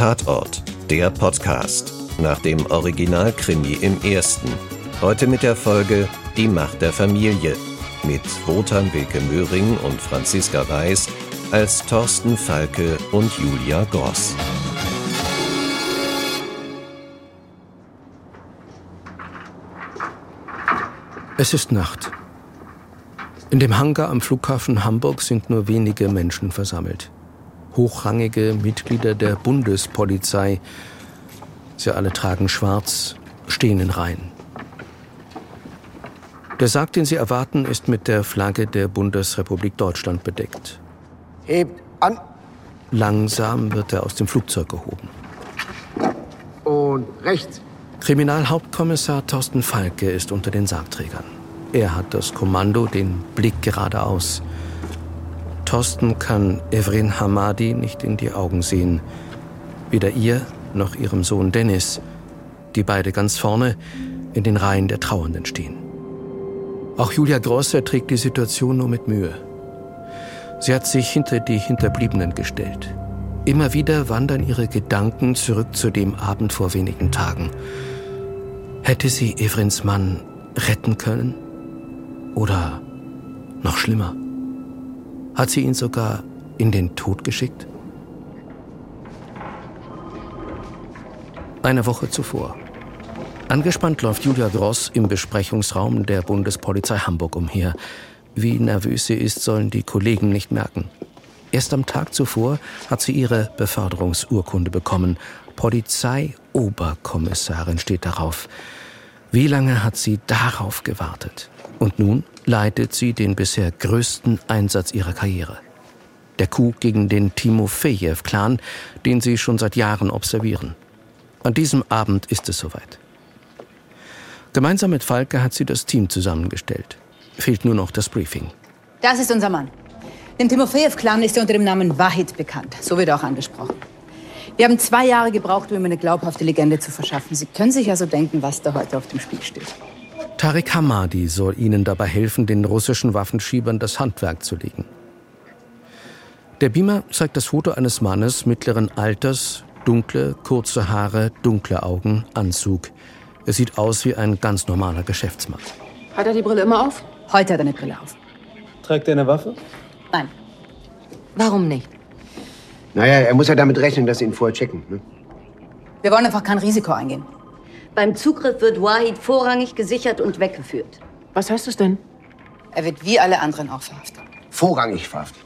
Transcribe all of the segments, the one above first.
Tatort, der Podcast nach dem Originalkrimi im ersten. Heute mit der Folge Die Macht der Familie mit Wotan Wilke Möhring und Franziska Weiß als Thorsten Falke und Julia Gross. Es ist Nacht. In dem Hangar am Flughafen Hamburg sind nur wenige Menschen versammelt. Hochrangige Mitglieder der Bundespolizei. Sie alle tragen schwarz, stehen in Reihen. Der Sarg, den sie erwarten, ist mit der Flagge der Bundesrepublik Deutschland bedeckt. Hebt an. Langsam wird er aus dem Flugzeug gehoben. Und rechts. Kriminalhauptkommissar Thorsten Falke ist unter den Sargträgern. Er hat das Kommando, den Blick geradeaus. Thorsten kann Evrin Hamadi nicht in die Augen sehen. Weder ihr noch ihrem Sohn Dennis, die beide ganz vorne in den Reihen der Trauernden stehen. Auch Julia Gross erträgt die Situation nur mit Mühe. Sie hat sich hinter die Hinterbliebenen gestellt. Immer wieder wandern ihre Gedanken zurück zu dem Abend vor wenigen Tagen. Hätte sie Evrins Mann retten können? Oder noch schlimmer, hat sie ihn sogar in den Tod geschickt? Eine Woche zuvor. Angespannt läuft Julia Gross im Besprechungsraum der Bundespolizei Hamburg umher. Wie nervös sie ist, sollen die Kollegen nicht merken. Erst am Tag zuvor hat sie ihre Beförderungsurkunde bekommen. Polizeioberkommissarin steht darauf. Wie lange hat sie darauf gewartet? Und nun leitet sie den bisher größten Einsatz ihrer Karriere. Der Coup gegen den Timofejew-Clan, den sie schon seit Jahren observieren. An diesem Abend ist es soweit. Gemeinsam mit Falke hat sie das Team zusammengestellt. Fehlt nur noch das Briefing. Das ist unser Mann. Dem Timofejew-Clan ist er unter dem Namen Wahid bekannt. So wird er auch angesprochen. Wir haben zwei Jahre gebraucht, um ihm eine glaubhafte Legende zu verschaffen. Sie können sich also denken, was da heute auf dem Spiel steht. Tariq Hamadi soll ihnen dabei helfen, den russischen Waffenschiebern das Handwerk zu legen. Der Beamer zeigt das Foto eines Mannes mittleren Alters, dunkle, kurze Haare, dunkle Augen, Anzug. Er sieht aus wie ein ganz normaler Geschäftsmann. Hat er die Brille immer auf? Heute hat er eine Brille auf. Trägt er eine Waffe? Nein. Warum nicht? Naja, er muss ja damit rechnen, dass sie ihn vorher checken. Ne? Wir wollen einfach kein Risiko eingehen. Beim Zugriff wird Wahid vorrangig gesichert und weggeführt. Was heißt das denn? Er wird wie alle anderen auch verhaftet. Vorrangig verhaftet.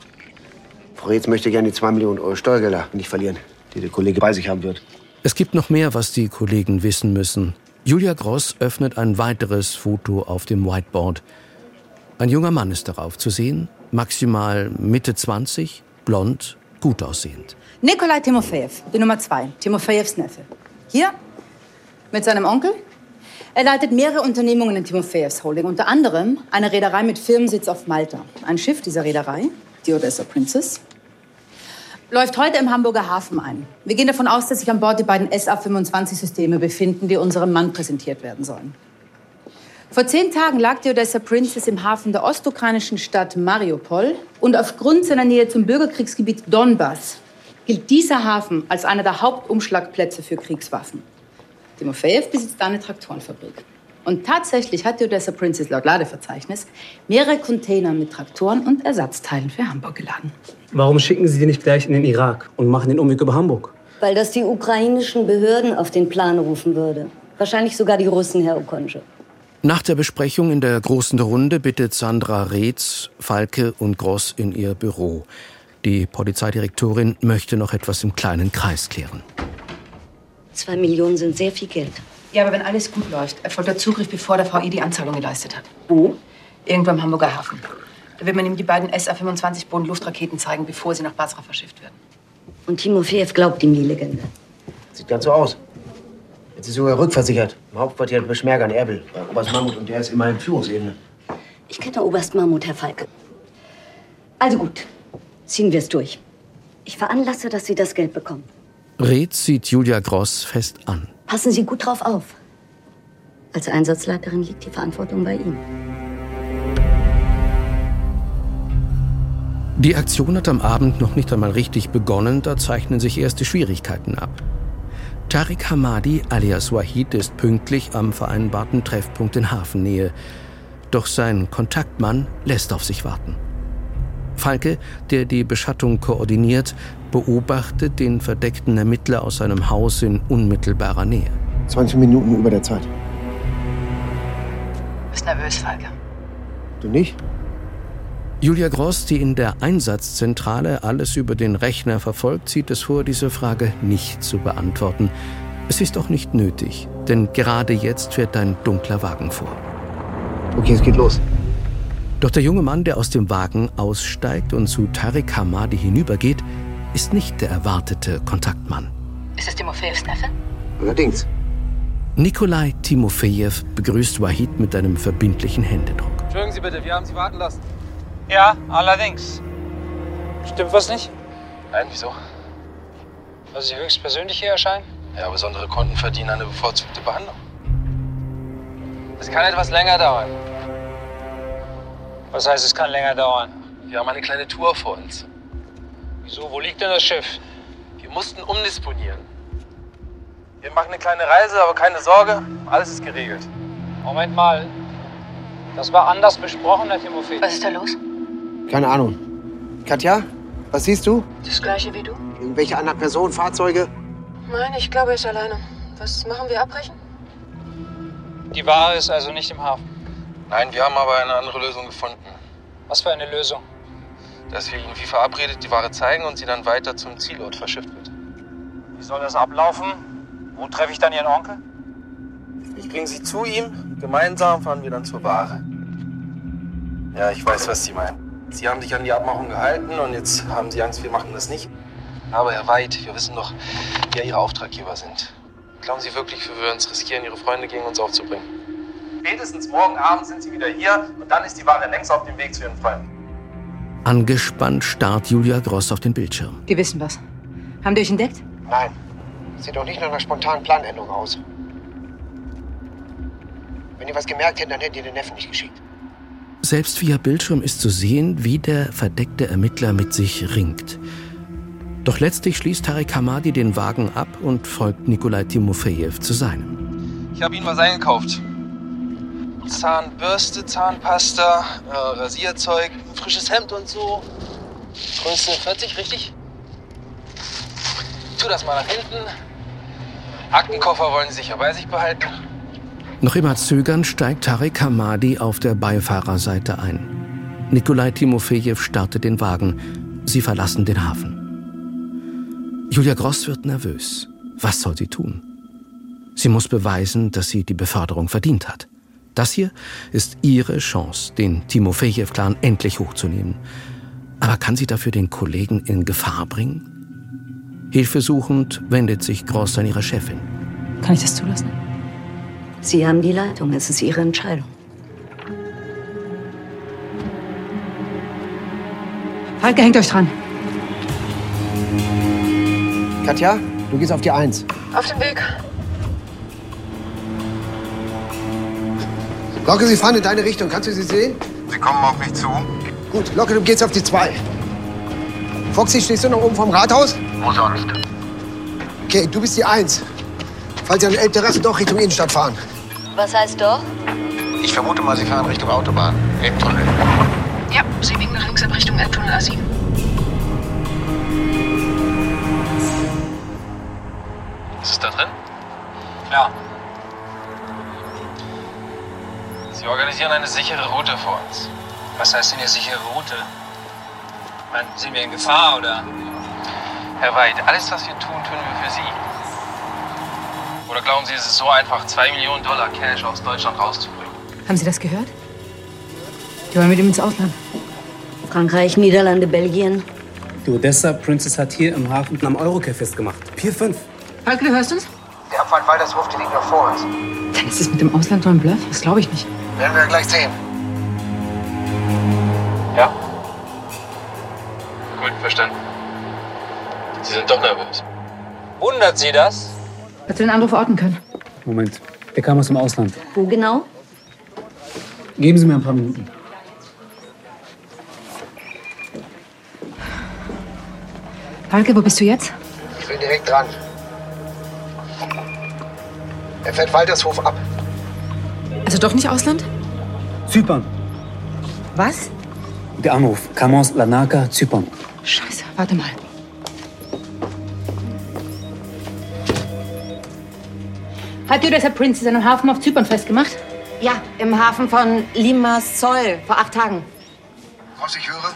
Frau Reetz möchte gerne die 2 Millionen Euro Steuergelder nicht verlieren, die der Kollege bei sich haben wird. Es gibt noch mehr, was die Kollegen wissen müssen. Julia Gross öffnet ein weiteres Foto auf dem Whiteboard. Ein junger Mann ist darauf zu sehen, maximal Mitte 20, blond, gut aussehend. Nikolai Timofejew, die Nummer zwei, Timofejews Neffe. Hier mit seinem Onkel. Er leitet mehrere Unternehmungen in Timofejews Holding, unter anderem eine Reederei mit Firmensitz auf Malta. Ein Schiff dieser Reederei, die Odessa Princess, läuft heute im Hamburger Hafen ein. Wir gehen davon aus, dass sich an Bord die beiden SA-25-Systeme befinden, die unserem Mann präsentiert werden sollen. Vor zehn Tagen lag die Odessa Princess im Hafen der ostukrainischen Stadt Mariupol und aufgrund seiner Nähe zum Bürgerkriegsgebiet Donbass gilt dieser Hafen als einer der Hauptumschlagplätze für Kriegswaffen. Timofejew besitzt da eine Traktorenfabrik. Und tatsächlich hat die Odessa Princess laut Ladeverzeichnis mehrere Container mit Traktoren und Ersatzteilen für Hamburg geladen. Warum schicken Sie die nicht gleich in den Irak und machen den Umweg über Hamburg? Weil das die ukrainischen Behörden auf den Plan rufen würde. Wahrscheinlich sogar die Russen, Herr Okonje. Nach der Besprechung in der großen Runde bittet Sandra Reetz, Falke und Gross in ihr Büro. Die Polizeidirektorin möchte noch etwas im kleinen Kreis klären. Zwei Millionen sind sehr viel Geld. Ja, aber wenn alles gut läuft, erfolgt der Zugriff, bevor der VI die Anzahlung geleistet hat. Wo? Irgendwo im Hamburger Hafen. Da wird man ihm die beiden SA-25 Bodenluftraketen zeigen, bevor sie nach Basra verschifft werden. Und Timofejew glaubt ihm die Legende. Sieht ganz so aus. Jetzt ist sogar rückversichert. Im Hauptquartier hat Beschmerger in Erbel, bei Oberst Mammut. Und der ist immerhin Führungsebene. Ich kenne Oberst Mammut, Herr Falke. Also gut, ziehen wir es durch. Ich veranlasse, dass Sie das Geld bekommen. Reetz sieht Julia Gross fest an. Passen Sie gut drauf auf. Als Einsatzleiterin liegt die Verantwortung bei Ihnen. Die Aktion hat am Abend noch nicht einmal richtig begonnen, da zeichnen sich erste Schwierigkeiten ab. Tariq Hamadi alias Wahid ist pünktlich am vereinbarten Treffpunkt in Hafennähe. Doch sein Kontaktmann lässt auf sich warten. Falke, der die Beschattung koordiniert, beobachtet den verdeckten Ermittler aus seinem Haus in unmittelbarer Nähe. 20 Minuten über der Zeit. Bist nervös, Falke. Du nicht? Julia Gross, die in der Einsatzzentrale alles über den Rechner verfolgt, zieht es vor, diese Frage nicht zu beantworten. Es ist auch nicht nötig, denn gerade jetzt fährt ein dunkler Wagen vor. Okay, es geht los. Doch der junge Mann, der aus dem Wagen aussteigt und zu Tariq Hamadi hinübergeht, ist nicht der erwartete Kontaktmann. Ist es Timofeevs Neffe? Allerdings. Nikolai Timofejew begrüßt Wahid mit einem verbindlichen Händedruck. Entschuldigen Sie bitte, wir haben Sie warten lassen. Ja, allerdings. Stimmt was nicht? Nein, wieso? Weil Sie höchstpersönlich hier erscheinen? Ja, besondere Kunden verdienen eine bevorzugte Behandlung. Es kann etwas länger dauern. Was heißt, es kann länger dauern? Wir haben eine kleine Tour vor uns. Wieso? Wo liegt denn das Schiff? Wir mussten umdisponieren. Wir machen eine kleine Reise, aber keine Sorge, alles ist geregelt. Moment mal. Das war anders besprochen, Herr Timofey. Was ist da los? Keine Ahnung. Katja, was siehst du? Das gleiche wie du? Irgendwelche anderen Personen, Fahrzeuge? Nein, ich glaube, er ist alleine. Was machen wir? Abbrechen? Die Ware ist also nicht im Hafen. Nein, wir haben aber eine andere Lösung gefunden. Was für eine Lösung? Dass wir Ihnen wie verabredet die Ware zeigen und sie dann weiter zum Zielort verschifft wird. Wie soll das ablaufen? Wo treffe ich dann Ihren Onkel? Ich bringe Sie zu ihm, gemeinsam fahren wir dann zur Ware. Ja, ich weiß, was Sie meinen. Sie haben sich an die Abmachung gehalten und jetzt haben Sie Angst, wir machen das nicht. Aber Herr Weid, wir wissen doch, wer Ihre Auftraggeber sind. Glauben Sie wirklich, wir würden es riskieren, Ihre Freunde gegen uns aufzubringen? Spätestens morgen Abend sind Sie wieder hier und dann ist die Ware längst auf dem Weg zu Ihren Freunden. Angespannt starrt Julia Gross auf den Bildschirm. Die wissen was. Haben die euch entdeckt? Nein. Sieht doch nicht nach einer spontanen Planänderung aus. Wenn ihr was gemerkt hättet, dann hättet ihr den Neffen nicht geschickt. Selbst via Bildschirm ist zu sehen, wie der verdeckte Ermittler mit sich ringt. Doch letztlich schließt Tarek Hamadi den Wagen ab und folgt Nikolai Timofejew zu seinem. Ich habe Ihnen was eingekauft. Zahnbürste, Zahnpasta, äh, Rasierzeug, frisches Hemd und so. Größe 40, richtig? Tu das mal nach hinten. Aktenkoffer wollen Sie sicher bei sich behalten. Noch immer zögernd steigt Tarek Hamadi auf der Beifahrerseite ein. Nikolai Timofejew startet den Wagen. Sie verlassen den Hafen. Julia Gross wird nervös. Was soll sie tun? Sie muss beweisen, dass sie die Beförderung verdient hat. Das hier ist ihre Chance, den Timofejew-Clan endlich hochzunehmen. Aber kann sie dafür den Kollegen in Gefahr bringen? Hilfesuchend wendet sich Gross an ihre Chefin. Kann ich das zulassen? Sie haben die Leitung. Es ist Ihre Entscheidung. Falke, hängt euch dran. Katja, du gehst auf die Eins. Auf dem Weg. Locke, sie fahren in deine Richtung. Kannst du sie sehen? Sie kommen auf mich zu. Gut, Locke, du gehst auf die Zwei. Foxy, stehst du noch oben vom Rathaus? Wo sonst? Okay, du bist die Eins. Falls sie an El Terrasse doch Richtung Innenstadt fahren. Was heißt doch? Ich vermute mal, Sie fahren Richtung Autobahn. Im Tunnel. Ja, Sie biegen nach links ab Richtung Elbtunnel A7. Ist es da drin? Klar. Sie organisieren eine sichere Route für uns. Was heißt denn hier sichere Route? Meine, sind wir in Gefahr oder? Herr Weid, alles, was wir tun, tun wir für Sie. Oder glauben Sie, es ist so einfach, zwei Millionen Dollar Cash aus Deutschland rauszubringen? Haben Sie das gehört? Die wollen mit ihm ins Ausland. Frankreich, Niederlande, Belgien. Die Odessa Princess hat hier im Hafen am Eurocare festgemacht. Pier 5. Falke, du hörst uns? Der Abfahrt Walderswurf, die liegt noch vor uns. Dann ist es mit dem Ausland nur ein Bluff? Das glaube ich nicht. Werden wir gleich sehen. Ja? Gut, verstanden. Sie sind doch nervös. Wundert Sie das? Hättest du den Anruf orten können? Moment. Der kam aus dem Ausland. Wo genau? Geben Sie mir ein paar Minuten. Falke, wo bist du jetzt? Ich bin direkt dran. Er fährt Waltershof ab. Also doch nicht Ausland? Zypern. Was? Der Anruf kam aus Larnaca, Zypern. Scheiße, warte mal. Habt ihr deshalb Princess an einem Hafen auf Zypern festgemacht? Ja, im Hafen von Limassol vor acht Tagen. Was ich höre?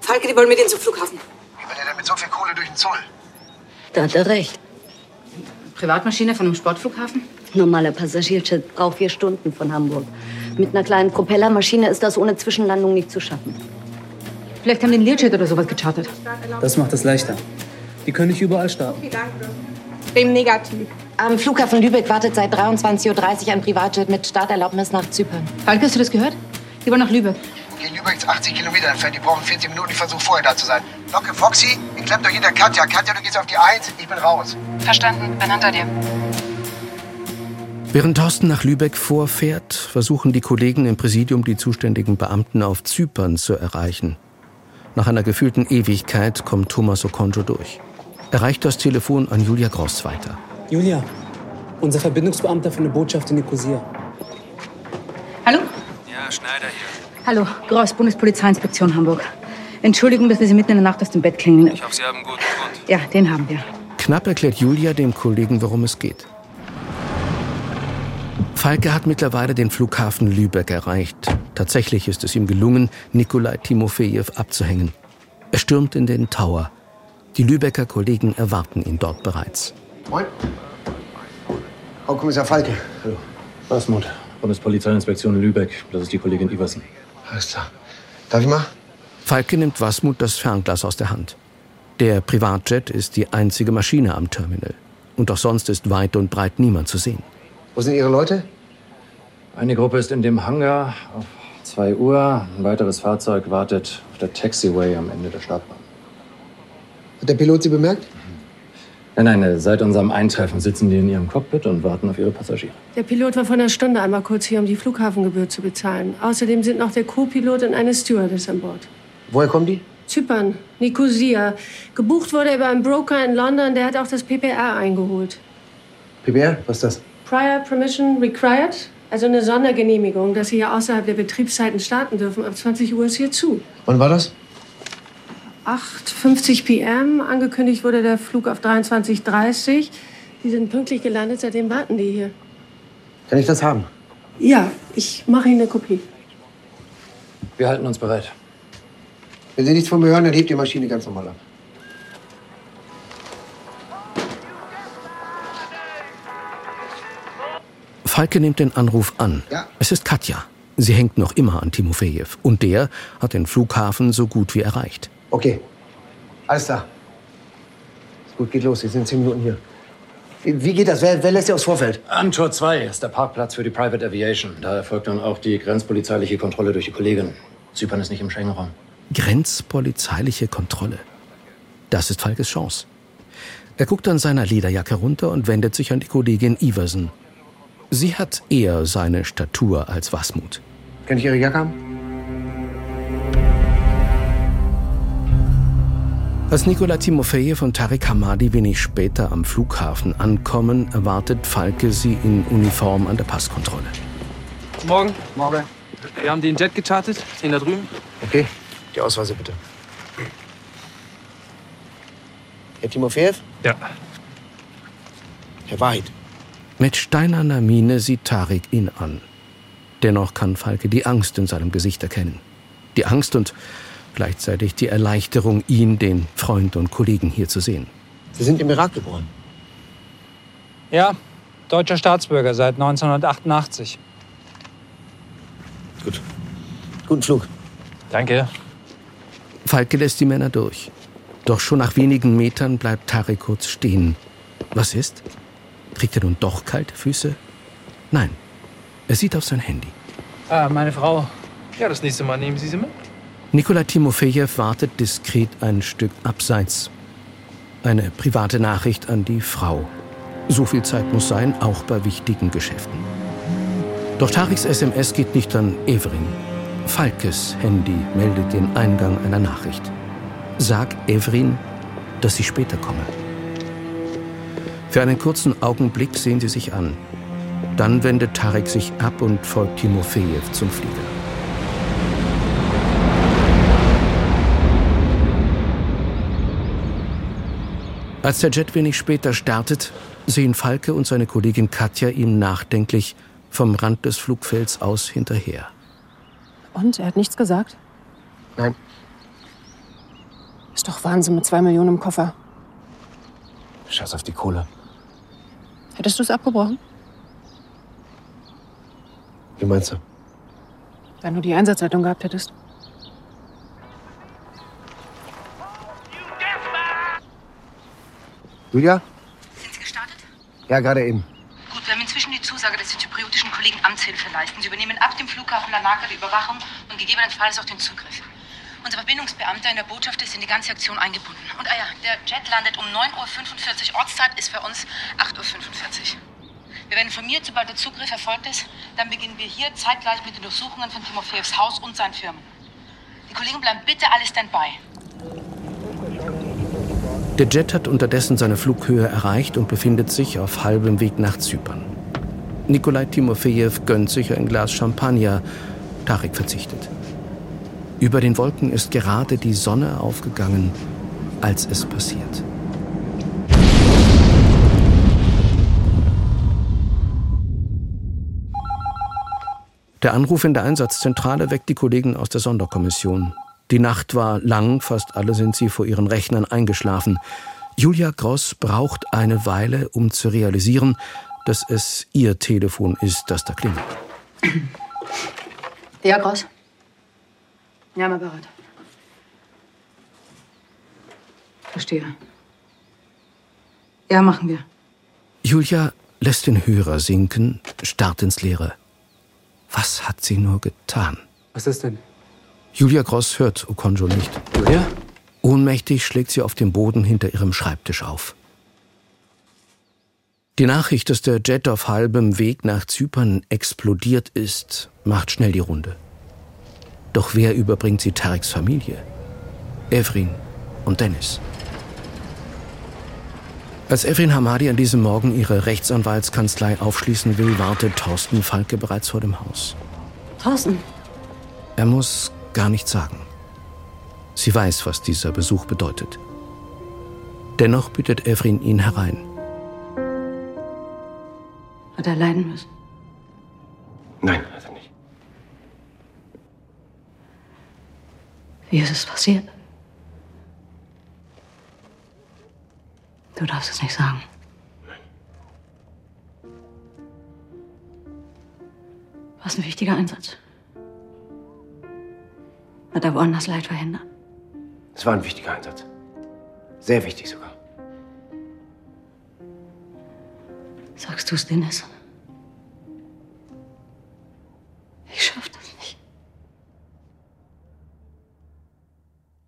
Falke, die wollen mit Ihnen zum Flughafen. Wie will er denn mit so viel Kohle durch den Zoll? Da hat er recht. Privatmaschine von einem Sportflughafen? Normaler Passagierjet braucht vier Stunden von Hamburg. Mit einer kleinen Propellermaschine ist das ohne Zwischenlandung nicht zu schaffen. Vielleicht haben die einen Learjet oder sowas gechartert. Das macht es leichter. Die können nicht überall starten. Dem negativ. Am Flughafen Lübeck wartet seit 23.30 Uhr ein Privatjet mit Starterlaubnis nach Zypern. Falke, hast du das gehört? Die wollen nach Lübeck. Okay, Lübeck ist 80 Kilometer entfernt. Die brauchen 40 Minuten. Ich versuche vorher da zu sein. Locke Foxy, ihr klemmt euch hinter Katja. Katja, du gehst auf die 1, ich bin raus. Verstanden, bin hinter dir. Während Thorsten nach Lübeck vorfährt, versuchen die Kollegen im Präsidium die zuständigen Beamten auf Zypern zu erreichen. Nach einer gefühlten Ewigkeit kommt Thomas Okonjo durch. Er reicht das Telefon an Julia Gross weiter. Julia, unser Verbindungsbeamter für eine Botschaft in Nikosia. Hallo? Ja, Schneider hier. Hallo, Gross, Bundespolizeiinspektion Hamburg. Entschuldigung, dass wir Sie mitten in der Nacht aus dem Bett klingeln. Ich hoffe, Sie haben einen guten Grund. Ja, den haben wir. Knapp erklärt Julia dem Kollegen, worum es geht. Falke hat mittlerweile den Flughafen Lübeck erreicht. Tatsächlich ist es ihm gelungen, Nikolai Timofejew abzuhängen. Er stürmt in den Tower. Die Lübecker Kollegen erwarten ihn dort bereits. Moin. Frau Kommissar Falke. Hallo. Basmut, Bundespolizeiinspektion Lübeck. Das ist die Kollegin Iversen. Alles klar. Darf ich mal? Falke nimmt Wasmut das Fernglas aus der Hand. Der Privatjet ist die einzige Maschine am Terminal. Und auch sonst ist weit und breit niemand zu sehen. Wo sind Ihre Leute? Eine Gruppe ist in dem Hangar auf 2 Uhr. Ein weiteres Fahrzeug wartet auf der Taxiway am Ende der Startbahn. Hat der Pilot Sie bemerkt? Nein, nein, seit unserem Eintreffen sitzen die in ihrem Cockpit und warten auf ihre Passagiere. Der Pilot war vor einer Stunde einmal kurz hier, um die Flughafengebühr zu bezahlen. Außerdem sind noch der Co-Pilot und eine Stewardess an Bord. Woher kommen die? Zypern, Nikosia. Gebucht wurde er über einen Broker in London, der hat auch das PPR eingeholt. PBR? Was ist das? Prior Permission Required? Also eine Sondergenehmigung, dass sie hier außerhalb der Betriebszeiten starten dürfen. Ab 20 Uhr ist hier zu. Wann war das? 8.50 PM. Angekündigt wurde der Flug auf 23.30 Die sind pünktlich gelandet, seitdem warten die hier. Kann ich das haben? Ja, ich mache Ihnen eine Kopie. Wir halten uns bereit. Wenn Sie nichts von mir hören, dann hebt die Maschine ganz normal ab. Falke nimmt den Anruf an. Ja. Es ist Katja. Sie hängt noch immer an Timofejew. Und der hat den Flughafen so gut wie erreicht. Okay. Alles klar. Ist gut, geht los. Sie sind zehn Minuten hier. Wie, geht das? Wer, wer lässt Sie aufs Vorfeld? Antor 2 ist der Parkplatz für die Private Aviation. Da erfolgt dann auch die grenzpolizeiliche Kontrolle durch die Kollegin. Zypern ist nicht im Schengen-Raum. Grenzpolizeiliche Kontrolle. Das ist Falkes Chance. Er guckt an seiner Lederjacke runter und wendet sich an die Kollegin Iversen. Sie hat eher seine Statur als Wasmut. Kann ich Ihre Jacke haben? Als Nikola Timofejew und Tarek Hamadi wenig später am Flughafen ankommen, erwartet Falke sie in Uniform an der Passkontrolle. Morgen. Morgen. Wir haben den Jet gechartet. Den da drüben. Okay. Die Ausweise bitte. Herr Timofejew? Ja. Herr Wahid. Mit steinerner Miene sieht Tarek ihn an. Dennoch kann Falke die Angst in seinem Gesicht erkennen. Die Angst und gleichzeitig die Erleichterung, ihn, den Freund und Kollegen hier zu sehen. Sie sind im Irak geboren. Ja, deutscher Staatsbürger seit 1988. Gut. Guten Flug. Danke. Falke lässt die Männer durch. Doch schon nach wenigen Metern bleibt Tarek kurz stehen. Was ist? Kriegt er nun doch kalte Füße? Nein. Er sieht auf sein Handy. Ah, meine Frau. Ja, das nächste Mal nehmen Sie sie mit. Nikola Timofejew wartet diskret ein Stück abseits. Eine private Nachricht an die Frau. So viel Zeit muss sein, auch bei wichtigen Geschäften. Doch Tariks SMS geht nicht an Evrin. Falkes Handy meldet den Eingang einer Nachricht. Sag Evrin, dass sie später komme. Für einen kurzen Augenblick sehen sie sich an. Dann wendet Tarek sich ab und folgt Timofejew zum Flieger. Als der Jet wenig später startet, sehen Falke und seine Kollegin Katja ihm nachdenklich vom Rand des Flugfelds aus hinterher. Und? Er hat nichts gesagt? Nein. Ist doch Wahnsinn mit zwei Millionen im Koffer. Scheiß auf die Kohle. Hättest du es abgebrochen? Wie meinst du? Wenn du die Einsatzleitung gehabt hättest. Julia? Sind Sie gestartet? Ja, gerade eben. Gut, wir haben inzwischen die Zusage, dass die zypriotischen Kollegen Amtshilfe leisten. Sie übernehmen ab dem Flughafen Larnaca die Überwachung und gegebenenfalls auch den Zugriff. Unser Verbindungsbeamter in der Botschaft ist in die ganze Aktion eingebunden. Und ah ja, der Jet landet um 9.45 Uhr. Ortszeit ist für uns 8.45 Uhr. Wir werden informiert, sobald der Zugriff erfolgt ist. Dann beginnen wir hier zeitgleich mit den Durchsuchungen von Timofeevs Haus und seinen Firmen. Die Kollegen bleiben bitte alle Standby. Der Jet hat unterdessen seine Flughöhe erreicht und befindet sich auf halbem Weg nach Zypern. Nikolai Timofejew gönnt sich ein Glas Champagner. Tarek verzichtet. Über den Wolken ist gerade die Sonne aufgegangen, als es passiert. Der Anruf in der Einsatzzentrale weckt die Kollegen aus der Sonderkommission. Die Nacht war lang, fast alle sind sie vor ihren Rechnern eingeschlafen. Julia Gross braucht eine Weile, um zu realisieren, dass es ihr Telefon ist, das da klingelt. Ja, Gross? Ja, mal bereit. Verstehe. Ja, machen wir. Julia lässt den Hörer sinken, starrt ins Leere. Was hat sie nur getan? Was ist denn? Julia Gross hört Okonjo nicht. Julia? Ohnmächtig schlägt sie auf dem Boden hinter ihrem Schreibtisch auf. Die Nachricht, dass der Jet auf halbem Weg nach Zypern explodiert ist, macht schnell die Runde. Doch wer überbringt sie Tareks Familie? Evrin und Dennis. Als Evrin Hamadi an diesem Morgen ihre Rechtsanwaltskanzlei aufschließen will, wartet Thorsten Falke bereits vor dem Haus. Thorsten, Er muss gar nichts sagen. Sie weiß, was dieser Besuch bedeutet. Dennoch bittet Evrin ihn herein. Hat er leiden müssen? Nein, hat er nicht. Wie ist es passiert? Du darfst es nicht sagen. War es ein wichtiger Einsatz? Hat er woanders Leid verhindert? Es war ein wichtiger Einsatz. Sehr wichtig sogar. Sagst du es, Dennis?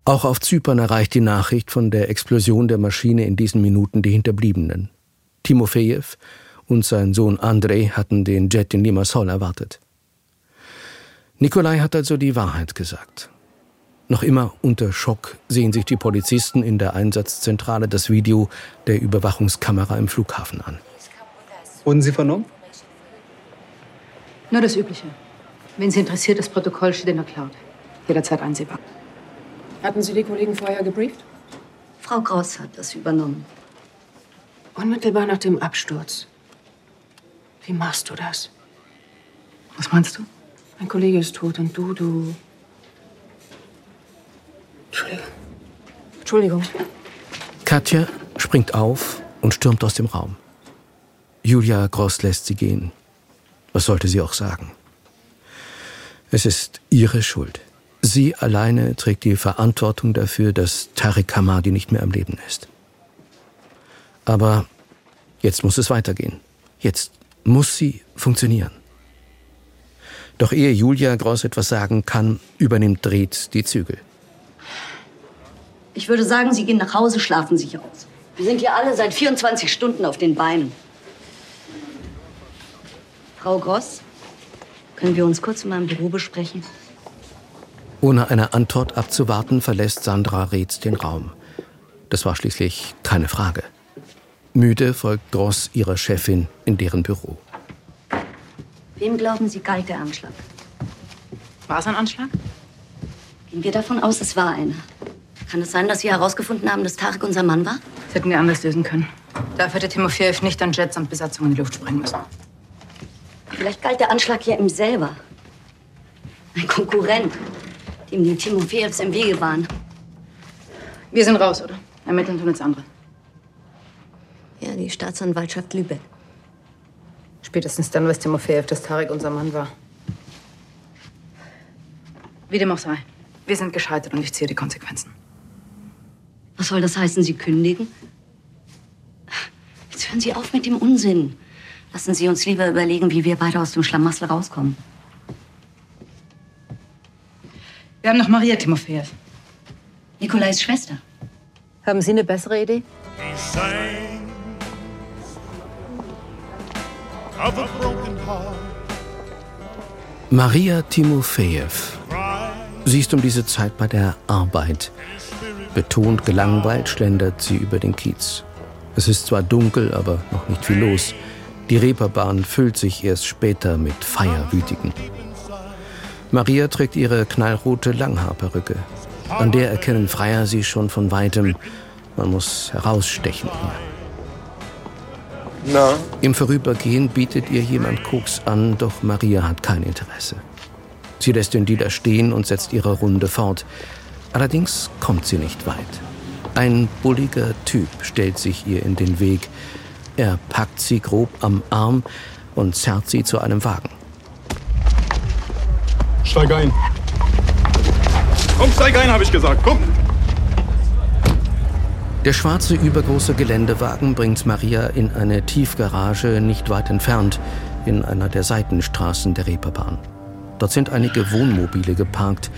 Auch auf Zypern erreicht die Nachricht von der Explosion der Maschine in diesen Minuten die Hinterbliebenen. Timofejew und sein Sohn Andrei hatten den Jet in Limassol erwartet. Nikolai hat also die Wahrheit gesagt. Noch immer unter Schock sehen sich die Polizisten in der Einsatzzentrale das Video der Überwachungskamera im Flughafen an. Wurden Sie vernommen? Nur das Übliche. Wenn Sie interessiert, das Protokoll steht in der Cloud. Jederzeit einsehbar. Hatten Sie die Kollegen vorher gebrieft? Frau Kraus hat das übernommen. Unmittelbar nach dem Absturz. Wie machst du das? Was meinst du? Mein Kollege ist tot und du, du. Entschuldigung. Entschuldigung. Katja springt auf und stürmt aus dem Raum. Julia Gross lässt sie gehen. Was sollte sie auch sagen? Es ist ihre Schuld. Sie alleine trägt die Verantwortung dafür, dass Tariq Hamadi nicht mehr am Leben ist. Aber jetzt muss es weitergehen. Jetzt muss sie funktionieren. Doch ehe Julia Gross etwas sagen kann, übernimmt Dreht die Zügel. Ich würde sagen, Sie gehen nach Hause, schlafen sich aus. Wir sind hier alle seit 24 Stunden auf den Beinen. Frau Gross, können wir uns kurz in meinem Büro besprechen? Ohne eine Antwort abzuwarten, verlässt Sandra Reetz den Raum. Das war schließlich keine Frage. Müde folgt Gross ihrer Chefin in deren Büro. Wem glauben Sie, galt der Anschlag? War es ein Anschlag? Gehen wir davon aus, es war einer. Kann es sein, dass Sie herausgefunden haben, dass Tarek unser Mann war? Das hätten wir anders lösen können. Dafür hätte Timofejew nicht an Jets und Besatzungen in die Luft sprengen müssen. Vielleicht galt der Anschlag ja ihm selber. Ein Konkurrent, dem die Timofejews im Wege waren. Wir sind raus, oder? Ermitteln tun jetzt andere. Ja, die Staatsanwaltschaft Lübeck. Spätestens dann weiß Timofejew, dass Tarek unser Mann war. Wie dem auch sei. Wir sind gescheitert und ich ziehe die Konsequenzen. Was soll das heißen, Sie kündigen? Jetzt hören Sie auf mit dem Unsinn. Lassen Sie uns lieber überlegen, wie wir beide aus dem Schlamassel rauskommen. Wir haben noch Maria Timofejew. Nikolais Schwester. Haben Sie eine bessere Idee? Maria Timofejew. Sie ist um diese Zeit bei der Arbeit. Betont gelangweilt schlendert sie über den Kiez. Es ist zwar dunkel, aber noch nicht viel los. Die Reeperbahn füllt sich erst später mit Feierwütigen. Maria trägt ihre knallrote Langhaarperücke. An der erkennen Freier sie schon von weitem. Man muss herausstechen. Na? Im Vorübergehen bietet ihr jemand Koks an, doch Maria hat kein Interesse. Sie lässt den Dealer stehen und setzt ihre Runde fort. Allerdings kommt sie nicht weit. Ein bulliger Typ stellt sich ihr in den Weg. Er packt sie grob am Arm und zerrt sie zu einem Wagen. Steig ein. Komm, steig ein, habe ich gesagt. Komm. Der schwarze, übergroße Geländewagen bringt Maria in eine Tiefgarage nicht weit entfernt, in einer der Seitenstraßen der Reeperbahn. Dort sind einige Wohnmobile geparkt.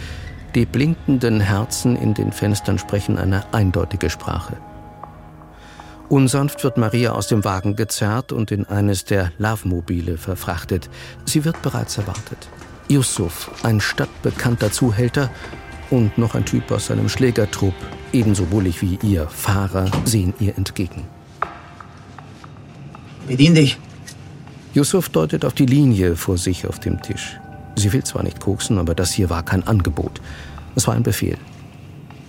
Die blinkenden Herzen in den Fenstern sprechen eine eindeutige Sprache. Unsanft wird Maria aus dem Wagen gezerrt und in eines der Love-Mobile verfrachtet. Sie wird bereits erwartet. Yusuf, ein stadtbekannter Zuhälter und noch ein Typ aus seinem Schlägertrupp, ebenso bullig wie ihr Fahrer, sehen ihr entgegen. Bedien dich. Yusuf deutet auf die Linie vor sich auf dem Tisch. Sie will zwar nicht koksen, aber das hier war kein Angebot. Es war ein Befehl.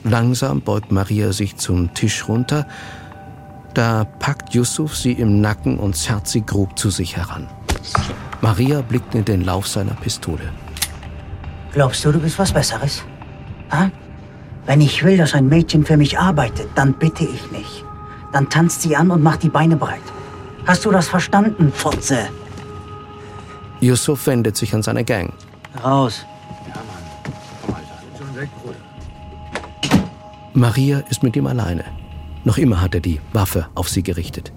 Langsam beugt Maria sich zum Tisch runter. Da packt Yusuf sie im Nacken und zerrt sie grob zu sich heran. Maria blickt in den Lauf seiner Pistole. Glaubst du, du bist was Besseres? Ha? Wenn ich will, dass ein Mädchen für mich arbeitet, dann bitte ich nicht. Dann tanzt sie an und macht die Beine breit. Hast du das verstanden, Fotze? Yusuf wendet sich an seine Gang. Raus. Maria ist mit ihm alleine. Noch immer hat er die Waffe auf sie gerichtet.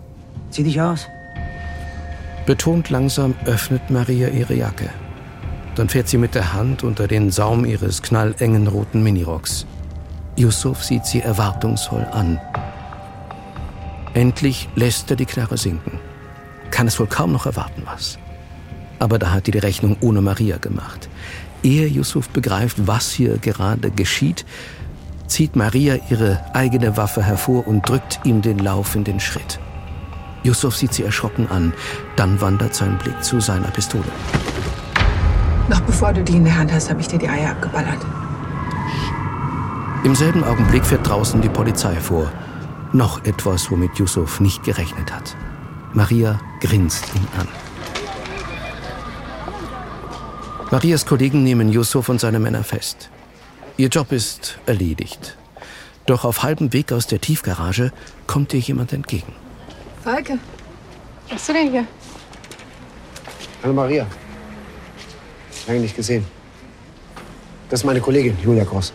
Zieh dich aus. Betont langsam öffnet Maria ihre Jacke. Dann fährt sie mit der Hand unter den Saum ihres knallengen roten Minirocks. Yusuf sieht sie erwartungsvoll an. Endlich lässt er die Knarre sinken. Kann es wohl kaum noch erwarten, was. Aber da hat die die Rechnung ohne Maria gemacht. Ehe Yusuf begreift, was hier gerade geschieht, zieht Maria ihre eigene Waffe hervor und drückt ihm den Lauf in den Schritt. Yusuf sieht sie erschrocken an, dann wandert sein Blick zu seiner Pistole. Noch bevor du die in der Hand hast, habe ich dir die Eier abgeballert. Im selben Augenblick fährt draußen die Polizei vor. Noch etwas, womit Yusuf nicht gerechnet hat. Maria grinst ihn an. Marias Kollegen nehmen Yusuf und seine Männer fest. Ihr Job ist erledigt. Doch auf halbem Weg aus der Tiefgarage kommt ihr jemand entgegen. Falke, was bist du denn hier? Hallo Maria. Lange nicht gesehen. Das ist meine Kollegin, Julia Gross.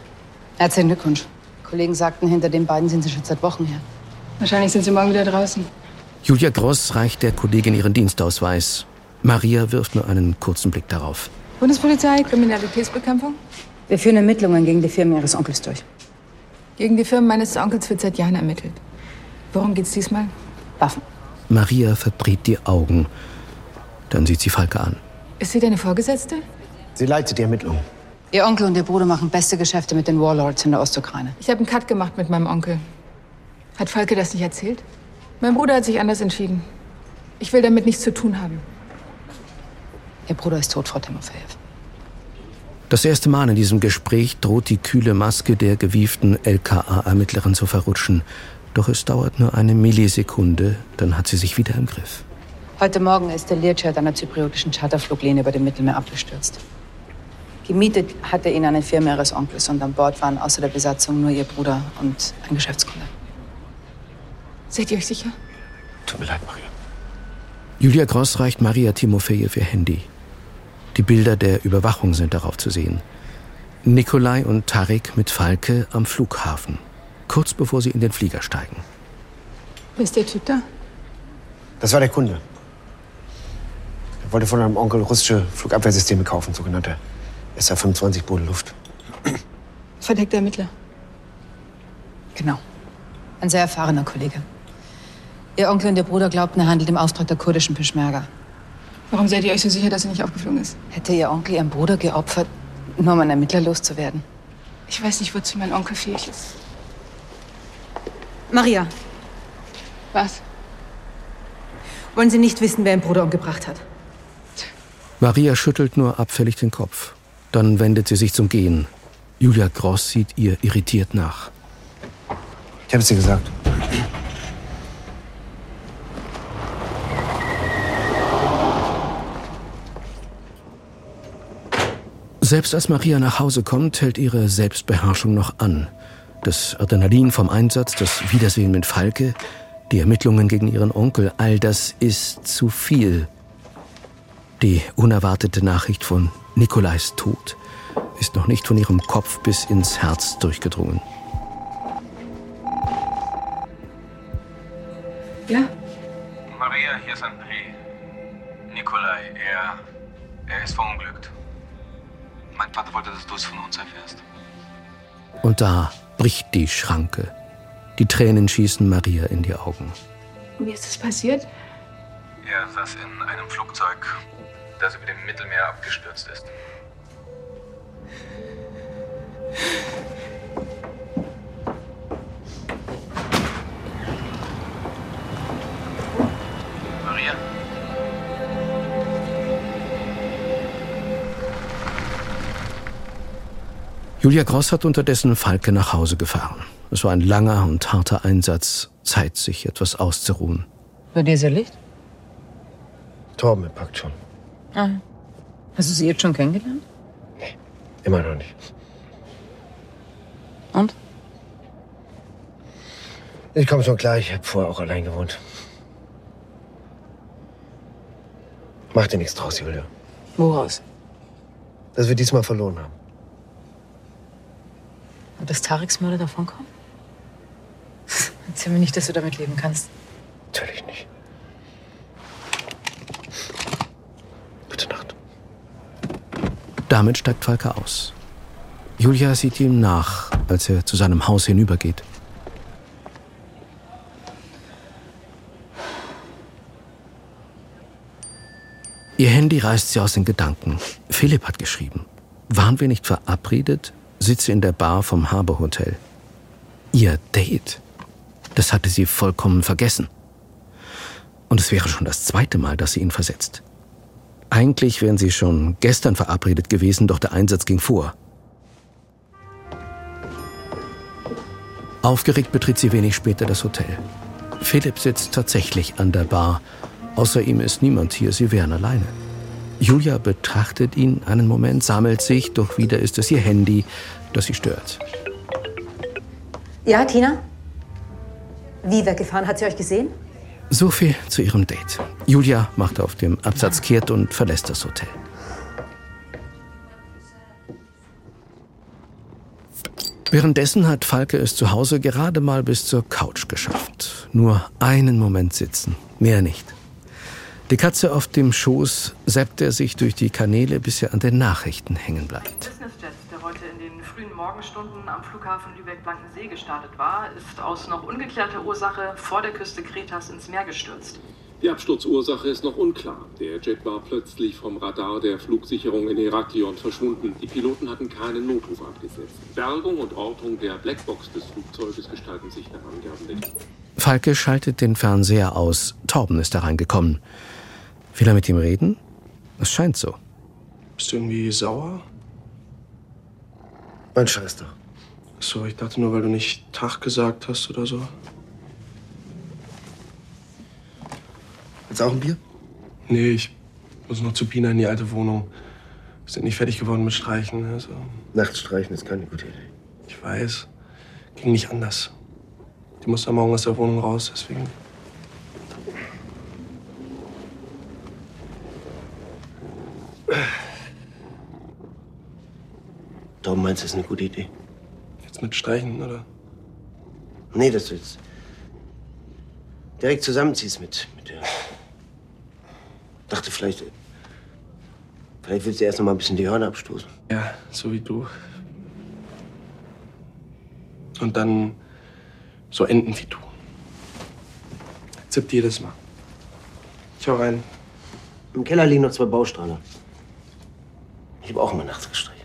Herzlichen Glückwunsch. Kollegen sagten, hinter den beiden sind sie schon seit Wochen her. Wahrscheinlich sind sie morgen wieder draußen. Julia Gross reicht der Kollegin ihren Dienstausweis. Maria wirft nur einen kurzen Blick darauf. Bundespolizei, Kriminalitätsbekämpfung? Wir führen Ermittlungen gegen die Firmen Ihres Onkels durch. Gegen die Firmen meines Onkels wird seit Jahren ermittelt. Worum geht's diesmal? Waffen. Maria verdreht die Augen. Dann sieht sie Falke an. Ist sie deine Vorgesetzte? Sie leitet die Ermittlungen. Ihr Onkel und ihr Bruder machen beste Geschäfte mit den Warlords in der Ostukraine. Ich habe einen Cut gemacht mit meinem Onkel. Hat Falke das nicht erzählt? Mein Bruder hat sich anders entschieden. Ich will damit nichts zu tun haben. Ihr Bruder ist tot, Frau Timofejew. Das erste Mal in diesem Gespräch droht die kühle Maske der gewieften LKA-Ermittlerin zu verrutschen. Doch es dauert nur eine Millisekunde, dann hat sie sich wieder im Griff. Heute Morgen ist der Learjet einer zypriotischen Charterfluglinie über dem Mittelmeer abgestürzt. Gemietet hatte ihn eine Firma ihres Onkels und an Bord waren außer der Besatzung nur ihr Bruder und ein Geschäftskunde. Seid ihr euch sicher? Tut mir leid, Maria. Julia Gross reicht Maria Timofejew ihr Handy. Die Bilder der Überwachung sind darauf zu sehen. Nikolai und Tarek mit Falke am Flughafen, kurz bevor sie in den Flieger steigen. Wer ist der Typ da? Das war der Kunde. Er wollte von einem Onkel russische Flugabwehrsysteme kaufen, sogenannte SA-25 Bodenluft. Verdeckter Ermittler. Genau. Ein sehr erfahrener Kollege. Ihr Onkel und ihr Bruder glaubten, er handelt im Auftrag der kurdischen Peschmerga. Warum seid ihr euch so sicher, dass er nicht aufgeflogen ist? Hätte ihr Onkel ihren Bruder geopfert, nur um einen Ermittler loszuwerden? Ich weiß nicht, wozu mein Onkel fähig ist. Maria, Was? wollen Sie nicht wissen, wer Ihren Bruder umgebracht hat? Maria schüttelt nur abfällig den Kopf. Dann wendet sie sich zum Gehen. Julia Gross sieht ihr irritiert nach. Ich habe es dir gesagt. Selbst als Maria nach Hause kommt, hält ihre Selbstbeherrschung noch an. Das Adrenalin vom Einsatz, das Wiedersehen mit Falke, die Ermittlungen gegen ihren Onkel, all das ist zu viel. Die unerwartete Nachricht von Nikolais Tod ist noch nicht von ihrem Kopf bis ins Herz durchgedrungen. Ja? Maria, hier ist André. Nikolai, er. er ist verunglückt. Mein Vater wollte, dass du es von uns erfährst. Und da bricht die Schranke. Die Tränen schießen Maria in die Augen. Wie ist das passiert? Er saß in einem Flugzeug, das über dem Mittelmeer abgestürzt ist. Maria? Julia Gross hat unterdessen Falke nach Hause gefahren. Es war ein langer und harter Einsatz. Zeit, sich etwas auszuruhen. Bei dir sehr Licht? Torben packt schon. Ah. Hast du sie jetzt schon kennengelernt? Immer noch nicht. Und? Ich komme schon klar, ich habe vorher auch allein gewohnt. Mach dir nichts draus, Julia. Woraus? Dass wir diesmal verloren haben. Dass Tareks Mörder davonkommen? Erzähl mir nicht, dass du damit leben kannst. Natürlich nicht. Gute Nacht. Damit steigt Falke aus. Julia sieht ihm nach, als er zu seinem Haus hinübergeht. Ihr Handy reißt sie aus den Gedanken. Philipp hat geschrieben. Waren wir nicht verabredet? Sitze in der Bar vom Harbour Hotel. Ihr Date. Das hatte sie vollkommen vergessen. Und es wäre schon das zweite Mal, dass sie ihn versetzt. Eigentlich wären sie schon gestern verabredet gewesen, doch der Einsatz ging vor. Aufgeregt betritt sie wenig später das Hotel. Philipp sitzt tatsächlich an der Bar. Außer ihm ist niemand hier, sie wären alleine. Julia betrachtet ihn einen Moment, sammelt sich, doch wieder ist es ihr Handy, das sie stört. Ja, Tina? Wie weggefahren? Hat sie euch gesehen? So viel zu ihrem Date. Julia macht auf dem Absatz kehrt und verlässt das Hotel. Währenddessen hat Falke es zu Hause gerade mal bis zur Couch geschafft. Nur einen Moment sitzen, mehr nicht. Die Katze auf dem Schoß seppt er sich durch die Kanäle, bis er an den Nachrichten hängen bleibt. Businessjet, der heute in den frühen Morgenstunden am Flughafen Lübeck-Blankensee gestartet war, ist aus noch ungeklärter Ursache vor der Küste Kretas ins Meer gestürzt. Die Absturzursache ist noch unklar. Der Jet war plötzlich vom Radar der Flugsicherung in Heraklion verschwunden. Die Piloten hatten keinen Notruf abgesetzt. Bergung und Ortung der Blackbox des Flugzeuges gestalten sich nach Angaben der Falke schaltet den Fernseher aus. Torben ist hereingekommen. Will er mit ihm reden? Es scheint so. Bist du irgendwie sauer? Mein Scheiß doch. So, ich dachte nur, weil du nicht Tag gesagt hast oder so. Willst du auch ein Bier? Nee, ich muss noch zu Pina in die alte Wohnung. Wir sind nicht fertig geworden mit Streichen. Also. Nachts streichen ist keine gute Idee. Ich weiß. Ging nicht anders. Die musste am Morgen aus der Wohnung raus, deswegen. Tom, meinst du, das ist eine gute Idee? Jetzt mit Streichen, oder? Nee, dass du jetzt direkt zusammenziehst mit, mit der. Dachte vielleicht. Vielleicht willst du erst noch mal ein bisschen die Hörner abstoßen. Ja, so wie du. Und dann so enden wie du. Zippt jedes Mal. Ich hau rein. Im Keller liegen noch zwei Baustrahler. Ich habe auch immer nachts gestrichen.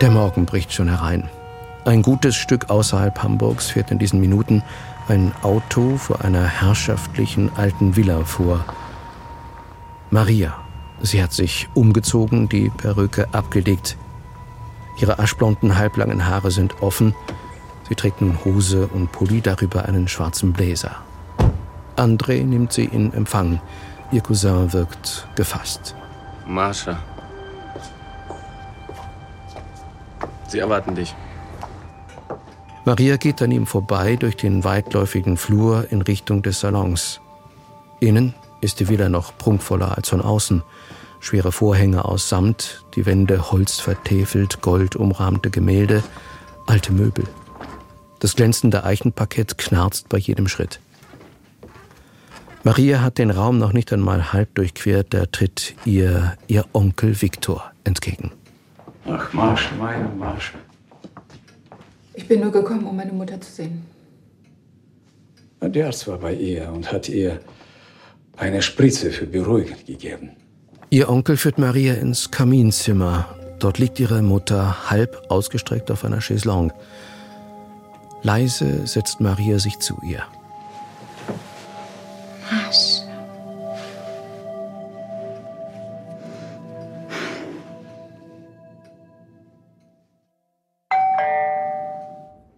Der Morgen bricht schon herein. Ein gutes Stück außerhalb Hamburgs fährt in diesen Minuten ein Auto vor einer herrschaftlichen alten Villa vor. Maria. Sie hat sich umgezogen, die Perücke abgelegt. Ihre aschblonden, halblangen Haare sind offen. Sie trägt nun Hose und Pulli, darüber einen schwarzen Bläser. André nimmt sie in Empfang. Ihr Cousin wirkt gefasst. Marsha. Sie erwarten dich. Maria geht an ihm vorbei durch den weitläufigen Flur in Richtung des Salons. Innen ist die Villa noch prunkvoller als von außen. Schwere Vorhänge aus Samt, die Wände holzvertäfelt, goldumrahmte Gemälde, alte Möbel. Das glänzende Eichenparkett knarzt bei jedem Schritt. Maria hat den Raum noch nicht einmal halb durchquert, da tritt ihr ihr Onkel Viktor entgegen. Ach, Marsch, meine Marsch. Ich bin nur gekommen, um meine Mutter zu sehen. Der Arzt war bei ihr und hat ihr eine Spritze für beruhigend gegeben. Ihr Onkel führt Maria ins Kaminzimmer. Dort liegt ihre Mutter halb ausgestreckt auf einer Chaiselongue. Leise setzt Maria sich zu ihr. Marsch.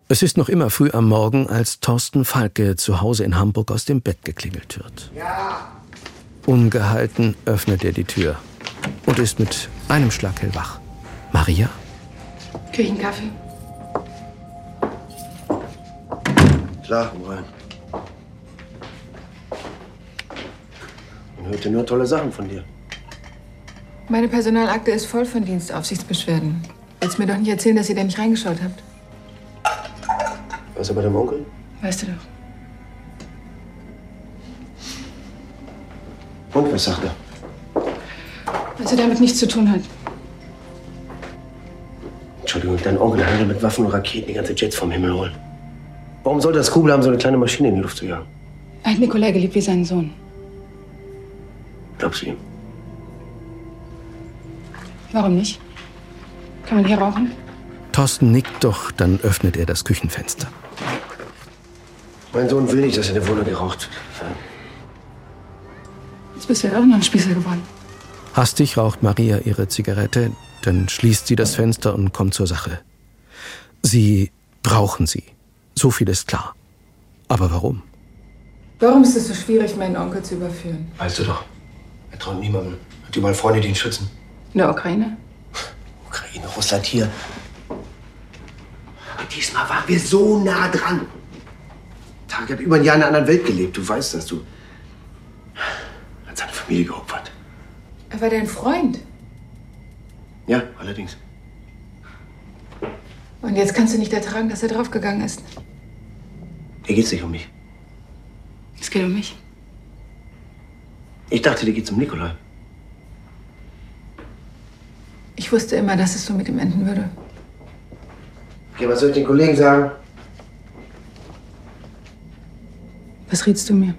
Es ist noch immer früh am Morgen, als Thorsten Falke zu Hause in Hamburg aus dem Bett geklingelt wird. Ja. Ungehalten öffnet er die Tür und ist mit einem Schlag hellwach. Maria? Krieg ich einen Kaffee? Klar, komm rein. Hörte nur tolle Sachen von dir. Meine Personalakte ist voll von Dienstaufsichtsbeschwerden. Willst mir doch nicht erzählen, dass ihr da nicht reingeschaut habt. Was ist bei deinem Onkel? Weißt du doch. Und was sagt er? Dass er damit nichts zu tun hat. Entschuldigung, dein Onkel handelt mit Waffen und Raketen die ganze Jets vom Himmel holen. Warum sollte das Kugel haben, so eine kleine Maschine in die Luft zu jagen? Er hat Nikolai geliebt wie seinen Sohn. Glaubst du ihm? Warum nicht? Kann man hier rauchen? Thorsten nickt, doch dann öffnet er das Küchenfenster. Mein Sohn will nicht, dass in der Wohnung geraucht wird. Jetzt bist du ja auch noch ein Spießer geworden. Hastig raucht Maria ihre Zigarette, dann schließt sie das Fenster und kommt zur Sache. Sie brauchen sie. So viel ist klar. Aber warum? Warum ist es so schwierig, meinen Onkel zu überführen? Weißt du doch. Er traut niemandem. Hat überall Freunde, die ihn schützen. In der Ukraine? Ukraine, Russland hier. Aber diesmal waren wir so nah dran. Tag hat über ein Jahr in einer anderen Welt gelebt. Du weißt das. Du hat seine Familie geopfert. Er war dein Freund. Ja, allerdings. Und jetzt kannst du nicht ertragen, dass er draufgegangen ist. Dir geht's nicht um mich. Es geht um mich. Ich dachte, dir geht's um Nikolai. Ich wusste immer, dass es so mit ihm enden würde. Okay, was soll ich den Kollegen sagen? Was rätst du mir?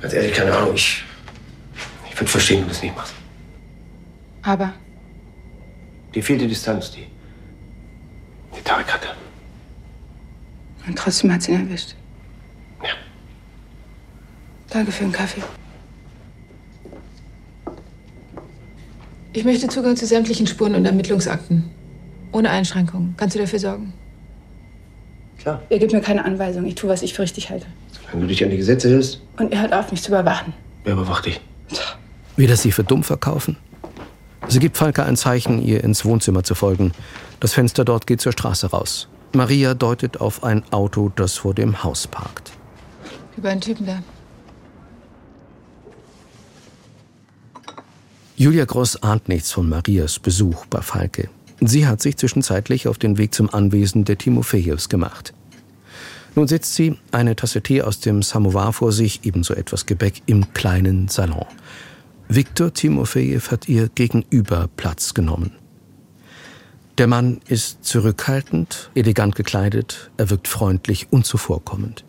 Ganz ehrlich, keine Ahnung. Ich, ich würde verstehen, wenn du das nicht machst. Aber Dir fehlt die Distanz, die, die Tarek hatte. und trotzdem hat sie ihn erwischt. Danke für den Kaffee. Ich möchte Zugang zu sämtlichen Spuren und Ermittlungsakten. Ohne Einschränkungen. Kannst du dafür sorgen? Klar. Er gibt mir keine Anweisung. Ich tue, was ich für richtig halte. Wenn du dich an die Gesetze hältst, Und er hört auf, mich zu überwachen. wer überwacht dich? Will er sie für dumm verkaufen? Sie gibt Falke ein Zeichen, ihr ins Wohnzimmer zu folgen. Das Fenster dort geht zur Straße raus. Maria deutet auf ein Auto, das vor dem Haus parkt. Die beiden Typen da. Julia Gross ahnt nichts von Marias Besuch bei Falke. Sie hat sich zwischenzeitlich auf den Weg zum Anwesen der Timofejews gemacht. Nun sitzt sie, eine Tasse Tee aus dem Samovar vor sich, ebenso etwas Gebäck im kleinen Salon. Viktor Timofejew hat ihr gegenüber Platz genommen. Der Mann ist zurückhaltend, elegant gekleidet, er wirkt freundlich und zuvorkommend.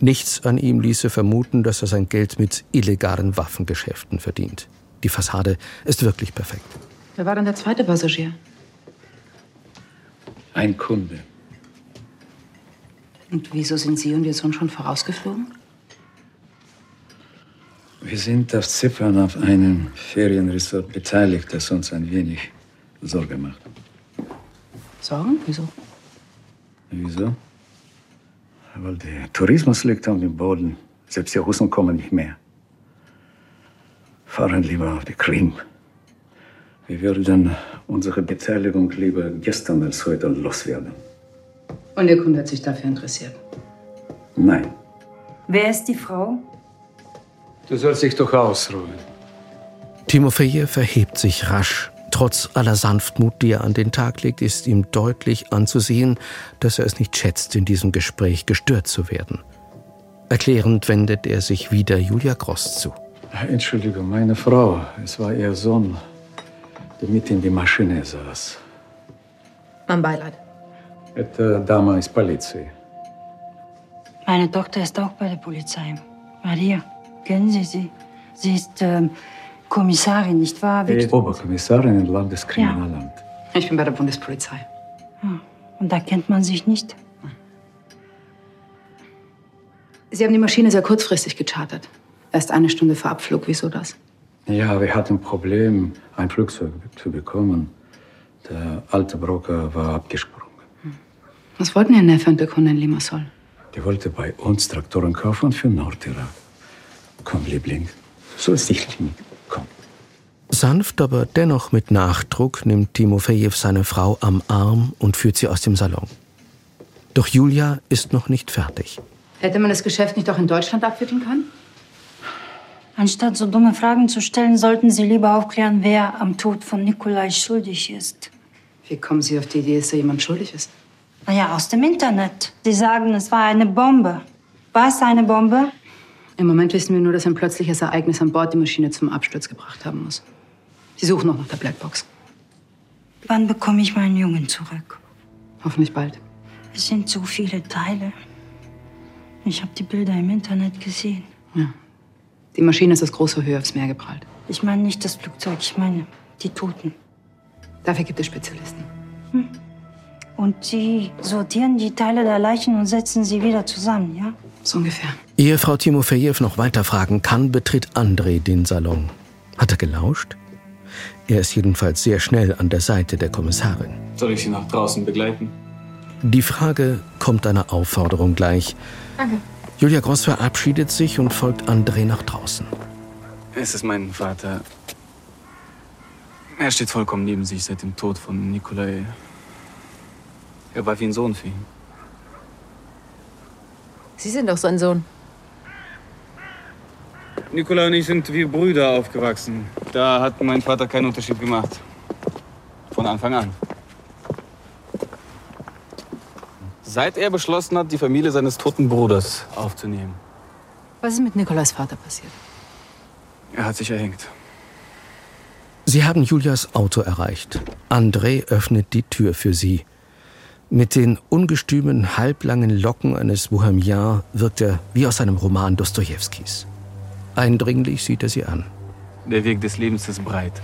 Nichts an ihm ließe vermuten, dass er sein Geld mit illegalen Waffengeschäften verdient. Die Fassade ist wirklich perfekt. Wer war denn der zweite Passagier? Ein Kunde. Und wieso sind Sie und Ihr Sohn schon vorausgeflogen? Wir sind auf Zypern auf einem Ferienresort beteiligt, das uns ein wenig Sorge macht. Sorgen? Wieso? Wieso? Weil der Tourismus liegt auf dem Boden. Selbst die Russen kommen nicht mehr. Fahren lieber auf die Krim. Wir würden unsere Beteiligung lieber gestern als heute loswerden. Und Ihr Kunde hat sich dafür interessiert. Nein. Wer ist die Frau? Du sollst dich doch ausruhen. Timofejew verhebt sich rasch. Trotz aller Sanftmut, die er an den Tag legt, ist ihm deutlich anzusehen, dass er es nicht schätzt, in diesem Gespräch gestört zu werden. Erklärend wendet er sich wieder Julia Gross zu. Entschuldigung, meine Frau. Es war ihr Sohn, der mit in die Maschine saß. Mein Beileid. Это дама из полиции. Meine Tochter ist auch bei der Polizei. Maria, kennen Sie sie? Sie ist ähm, Kommissarin, nicht wahr? Die Oberkommissarin im Landeskriminalamt. Ich bin bei der Bundespolizei. Ah, Und da kennt man sich nicht? Sie haben die Maschine sehr kurzfristig gechartert. Erst eine Stunde vor Abflug. Wieso das? Ja, wir hatten ein Problem, ein Flugzeug zu bekommen. Der alte Broker war abgesprungen. Was wollten Ihr Neffe und der Kunde in Limassol? Die wollte bei uns Traktoren kaufen für Nordirak. Komm, Liebling, so ist dich lieb. Sanft, aber dennoch mit Nachdruck nimmt Timofejew seine Frau am Arm und führt sie aus dem Salon. Doch Julia ist noch nicht fertig. Hätte man das Geschäft nicht auch in Deutschland abwickeln können? Anstatt so dumme Fragen zu stellen, sollten Sie lieber aufklären, wer am Tod von Nikolai schuldig ist. Wie kommen Sie auf die Idee, dass da jemand schuldig ist? Naja, aus dem Internet. Sie sagen, es war eine Bombe. War es eine Bombe? Im Moment wissen wir nur, dass ein plötzliches Ereignis an Bord die Maschine zum Absturz gebracht haben muss. Sie suchen noch nach der Blackbox. Wann bekomme ich meinen Jungen zurück? Hoffentlich bald. Es sind so viele Teile. Ich habe die Bilder im Internet gesehen. Ja. Die Maschine ist aus großer Höhe aufs Meer geprallt. Ich meine nicht das Flugzeug, ich meine die Toten. Dafür gibt es Spezialisten. Und Sie sortieren die Teile der Leichen und setzen sie wieder zusammen, ja? So ungefähr. Ehe Frau Timofejew noch weiter fragen kann, betritt André den Salon. Hat er gelauscht? Er ist jedenfalls sehr schnell an der Seite der Kommissarin. Soll ich Sie nach draußen begleiten? Die Frage kommt einer Aufforderung gleich. Danke. Julia Gross verabschiedet sich und folgt André nach draußen. Es ist mein Vater. Er steht vollkommen neben sich seit dem Tod von Nikolai. Er war wie ein Sohn für ihn. Sie sind doch sein Sohn. Nikolai und ich sind wie Brüder aufgewachsen. Da hat mein Vater keinen Unterschied gemacht. Von Anfang an. Seit er beschlossen hat, die Familie seines toten Bruders aufzunehmen. Was ist mit Nikolais Vater passiert? Er hat sich erhängt. Sie haben Julias Auto erreicht. André öffnet die Tür für sie. Mit den ungestümen, halblangen Locken eines Bohemian wirkt er wie aus einem Roman Dostojewskis. Eindringlich sieht er sie an. Der Weg des Lebens ist breit.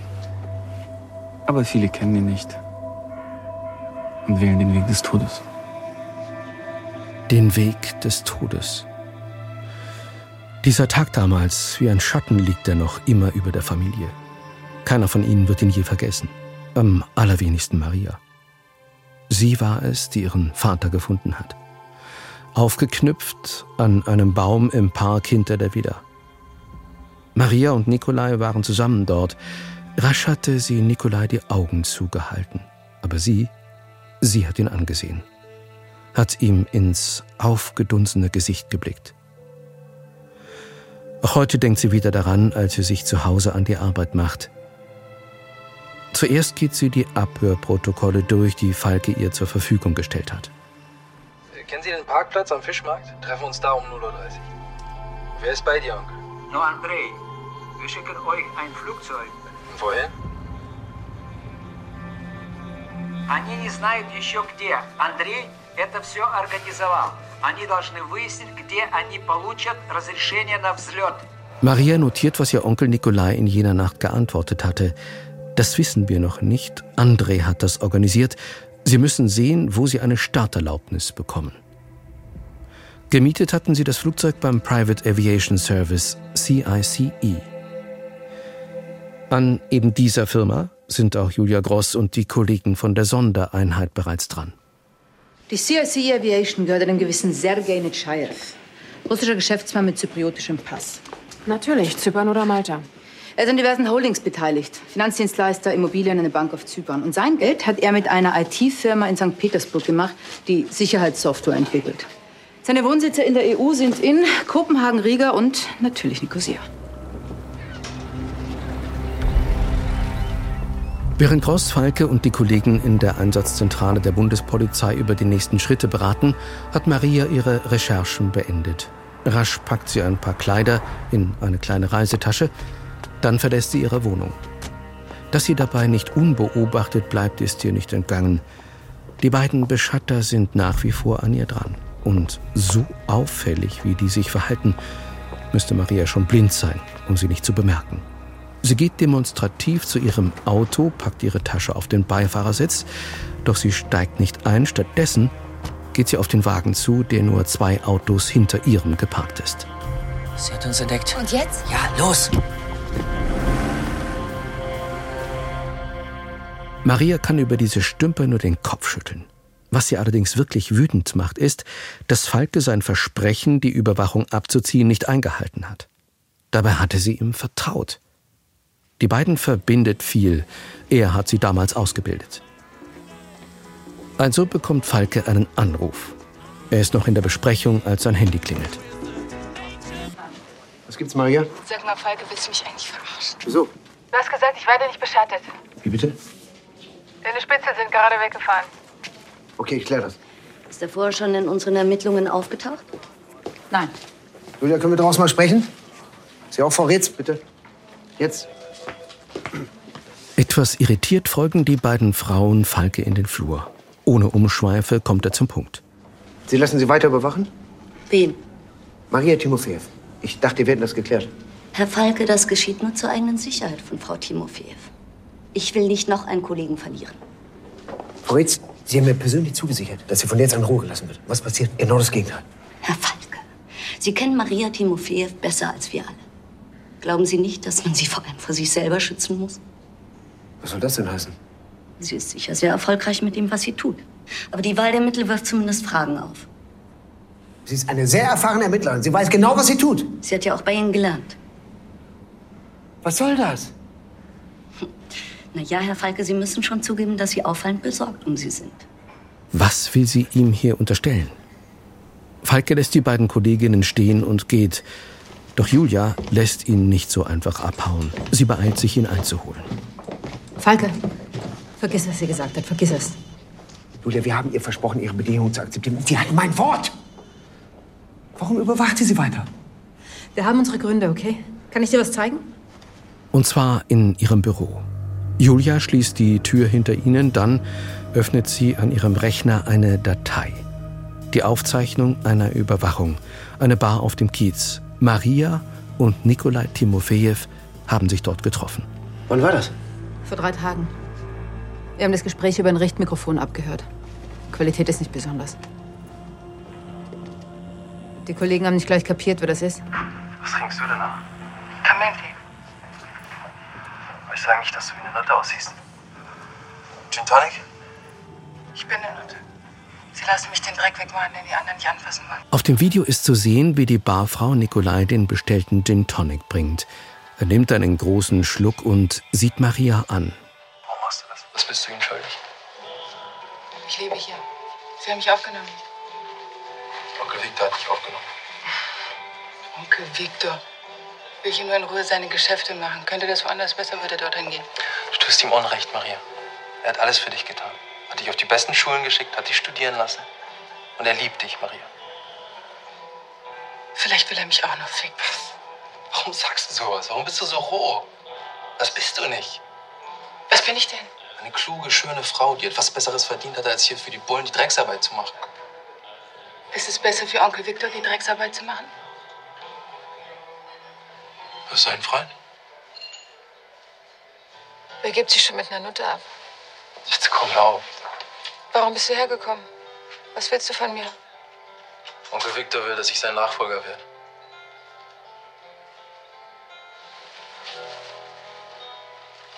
Aber viele kennen ihn nicht und wählen den Weg des Todes. Den Weg des Todes. Dieser Tag damals, wie ein Schatten, liegt er noch immer über der Familie. Keiner von ihnen wird ihn je vergessen. Am allerwenigsten Maria. Sie war es, die ihren Vater gefunden hat. Aufgeknüpft an einem Baum im Park hinter der Villa. Maria und Nikolai waren zusammen dort. Rasch hatte sie Nikolai die Augen zugehalten. Aber sie, sie hat ihn angesehen Hat ihm ins aufgedunsene Gesicht geblickt. Auch heute denkt sie wieder daran, als sie sich zu Hause an die Arbeit macht. Zuerst geht sie die Abhörprotokolle durch, die Falke ihr zur Verfügung gestellt hat. Kennen Sie den Parkplatz am Fischmarkt? Treffen uns da um 0.30 Uhr. Wer ist bei dir, Onkel? Nur Andrei. Wir schicken euch ein Flugzeug. Und wohin? Они не знают еще где. Андрей это все организовал. Они должны выяснить, где они получат разрешение на взлет. Maria notiert, was ihr Onkel Nikolai in jener Nacht geantwortet hatte. Das wissen wir noch nicht. André hat das organisiert. Sie müssen sehen, wo sie eine Starterlaubnis bekommen. Gemietet hatten sie das Flugzeug beim Private Aviation Service, CICE. An eben dieser Firma sind auch Julia Gross und die Kollegen von der Sondereinheit bereits dran. Die CICE Aviation gehört einem gewissen Sergei Netschajew. Russischer Geschäftsmann mit zypriotischem Pass. Natürlich, Zypern oder Malta. Er ist an diversen Holdings beteiligt. Finanzdienstleister, Immobilien, eine Bank auf Zypern. Und sein Geld hat er mit einer IT-Firma in St. Petersburg gemacht, die Sicherheitssoftware entwickelt. Seine Wohnsitze in der EU sind in Kopenhagen, Riga und natürlich Nicosia. Während Gross, Falke und die Kollegen in der Einsatzzentrale der Bundespolizei über die nächsten Schritte beraten, hat Maria ihre Recherchen beendet. Rasch packt sie ein paar Kleider in eine kleine Reisetasche, dann verlässt sie ihre Wohnung. Dass sie dabei nicht unbeobachtet bleibt, ist ihr nicht entgangen. Die beiden Beschatter sind nach wie vor an ihr dran. Und so auffällig, wie die sich verhalten, müsste Maria schon blind sein, um sie nicht zu bemerken. Sie geht demonstrativ zu ihrem Auto, packt ihre Tasche auf den Beifahrersitz, doch sie steigt nicht ein. Stattdessen geht sie auf den Wagen zu, der nur zwei Autos hinter ihrem geparkt ist. Sie hat uns entdeckt. Und jetzt? Ja, los! Maria kann über diese Stümper nur den Kopf schütteln. Was sie allerdings wirklich wütend macht, ist, dass Falke sein Versprechen, die Überwachung abzuziehen, nicht eingehalten hat. Dabei hatte sie ihm vertraut. Die beiden verbindet viel. Er hat sie damals ausgebildet. Also bekommt Falke einen Anruf. Er ist noch in der Besprechung, als sein Handy klingelt. Was gibt's, Maria? Sag mal, Falke, willst du mich eigentlich verarschen? Wieso? Du hast gesagt, ich werde nicht beschattet. Wie bitte? Deine Spitzel sind gerade weggefahren. Okay, ich kläre das. Ist er vorher schon in unseren Ermittlungen aufgetaucht? Nein. Julia, können wir draußen mal sprechen? Sie auch, Frau Retz, bitte. Jetzt. Etwas irritiert folgen die beiden Frauen Falke in den Flur. Ohne Umschweife kommt er zum Punkt. Sie lassen sie weiter überwachen? Wen? Maria Timofeev. Ich dachte, wir hätten das geklärt. Herr Falke, das geschieht nur zur eigenen Sicherheit von Frau Timofeev. Ich will nicht noch einen Kollegen verlieren. Frau Retz, Sie haben mir persönlich zugesichert, dass sie von jetzt an Ruhe gelassen wird. Was passiert? Genau das Gegenteil. Herr Falke, Sie kennen Maria Timofeev besser als wir alle. Glauben Sie nicht, dass man sie vor allem vor sich selber schützen muss? Was soll das denn heißen? Sie ist sicher sehr erfolgreich mit dem, was sie tut. Aber die Wahl der Mittel wirft zumindest Fragen auf. Sie ist eine sehr erfahrene Ermittlerin. Sie weiß genau, was sie tut. Sie hat ja auch bei Ihnen gelernt. Was soll das? Na ja, Herr Falke, Sie müssen schon zugeben, dass Sie auffallend besorgt um sie sind. Was will sie ihm hier unterstellen? Falke lässt die beiden Kolleginnen stehen und geht. Doch Julia lässt ihn nicht so einfach abhauen. Sie beeilt sich, ihn einzuholen. Falke, vergiss, was sie gesagt hat. Vergiss es. Julia, wir haben ihr versprochen, ihre Bedingungen zu akzeptieren. Und sie hat mein Wort. Warum überwacht sie sie weiter? Wir haben unsere Gründe, okay? Kann ich dir was zeigen? Und zwar in ihrem Büro. Julia schließt die Tür hinter ihnen, dann öffnet sie an ihrem Rechner eine Datei. Die Aufzeichnung einer Überwachung, eine Bar auf dem Kiez. Maria und Nikolai Timofejew haben sich dort getroffen. Wann war das? Vor drei Tagen. Wir haben das Gespräch über ein Richtmikrofon abgehört. Qualität ist nicht besonders. Die Kollegen haben nicht gleich kapiert, wer das ist. Was trinkst du denn noch? Kamillentee. Weißt du eigentlich, dass du wie eine Nutte aussiehst? Gin Tonic? Ich bin eine Nutte. Sie lassen mich den Dreck wegmachen, den die anderen nicht anfassen wollen. Auf dem Video ist zu sehen, wie die Barfrau Nikolai den bestellten Gin Tonic bringt. Er nimmt einen großen Schluck und sieht Maria an. Warum machst du das? Was bist du ihnen schuldig? Ich lebe hier. Sie haben mich aufgenommen. Onkel Victor hat dich aufgenommen. Onkel Victor. Will ich nur in Ruhe seine Geschäfte machen. Könnte das woanders besser, würde er dorthin gehen. Du tust ihm Unrecht, Maria. Er hat alles für dich getan. Hat dich auf die besten Schulen geschickt, hat dich studieren lassen. Und er liebt dich, Maria. Vielleicht will er mich auch noch ficken. Warum sagst du sowas? Warum bist du so roh? Das bist du nicht. Was bin ich denn? Eine kluge, schöne Frau, die etwas Besseres verdient hat, als hier für die Bullen die Drecksarbeit zu machen. Ist es besser für Onkel Victor, die Drecksarbeit zu machen? Das ist sein Freund. Wer gibt sich schon mit einer Nutte ab? Jetzt komm, auf. Warum bist du hergekommen? Was willst du von mir? Onkel Victor will, dass ich sein Nachfolger werde.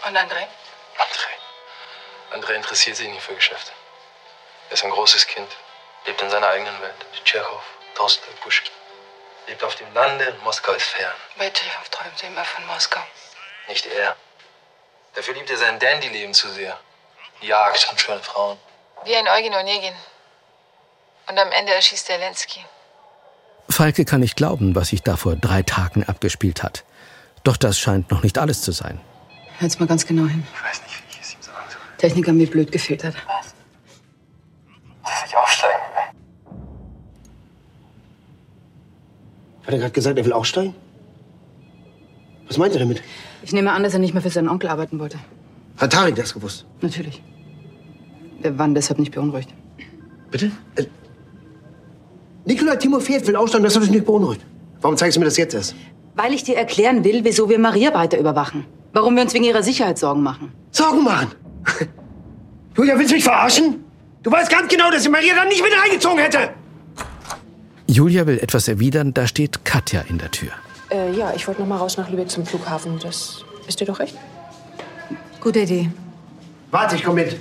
Und André? André. André interessiert sich nicht für Geschäfte. Er ist ein großes Kind. Lebt in seiner eigenen Welt. Tschechow, Tolstoi, Puschkin. Lebt auf dem Lande und Moskau ist fern. Bei Tschechow träumt sie immer von Moskau. Nicht er. Dafür liebt er sein Dandy-Leben zu sehr. Jagd und schöne Frauen. Wie ein Eugen Onegin. Und am Ende erschießt er Lenski. Falke kann nicht glauben, was sich da vor drei Tagen abgespielt hat. Doch das scheint noch nicht alles zu sein. Hört's mal ganz genau hin. Ich weiß nicht, wie ich es ihm sagen soll. Technik haben mir blöd gefehlt hat. Was? Lass dich aufsteigen. Hat er gerade gesagt, er will aussteigen? Was meint er damit? Ich nehme an, dass er nicht mehr für seinen Onkel arbeiten wollte. Hat Tarek das gewusst? Natürlich. Wir waren deshalb nicht beunruhigt. Bitte? Äh, Nikolai Timofejew will aussteigen, das hat dich nicht beunruhigt. Warum zeigst du mir das jetzt erst? Weil ich dir erklären will, wieso wir Maria weiter überwachen. Warum wir uns wegen ihrer Sicherheit Sorgen machen. Sorgen machen? Julia, willst du mich verarschen? Du weißt ganz genau, dass ich Maria dann nicht mit reingezogen hätte. Julia will etwas erwidern, da steht Katja in der Tür. Äh, ja, ich wollte noch mal raus nach Lübeck zum Flughafen. Das ist dir doch recht. Gute Idee. Warte, ich komm mit.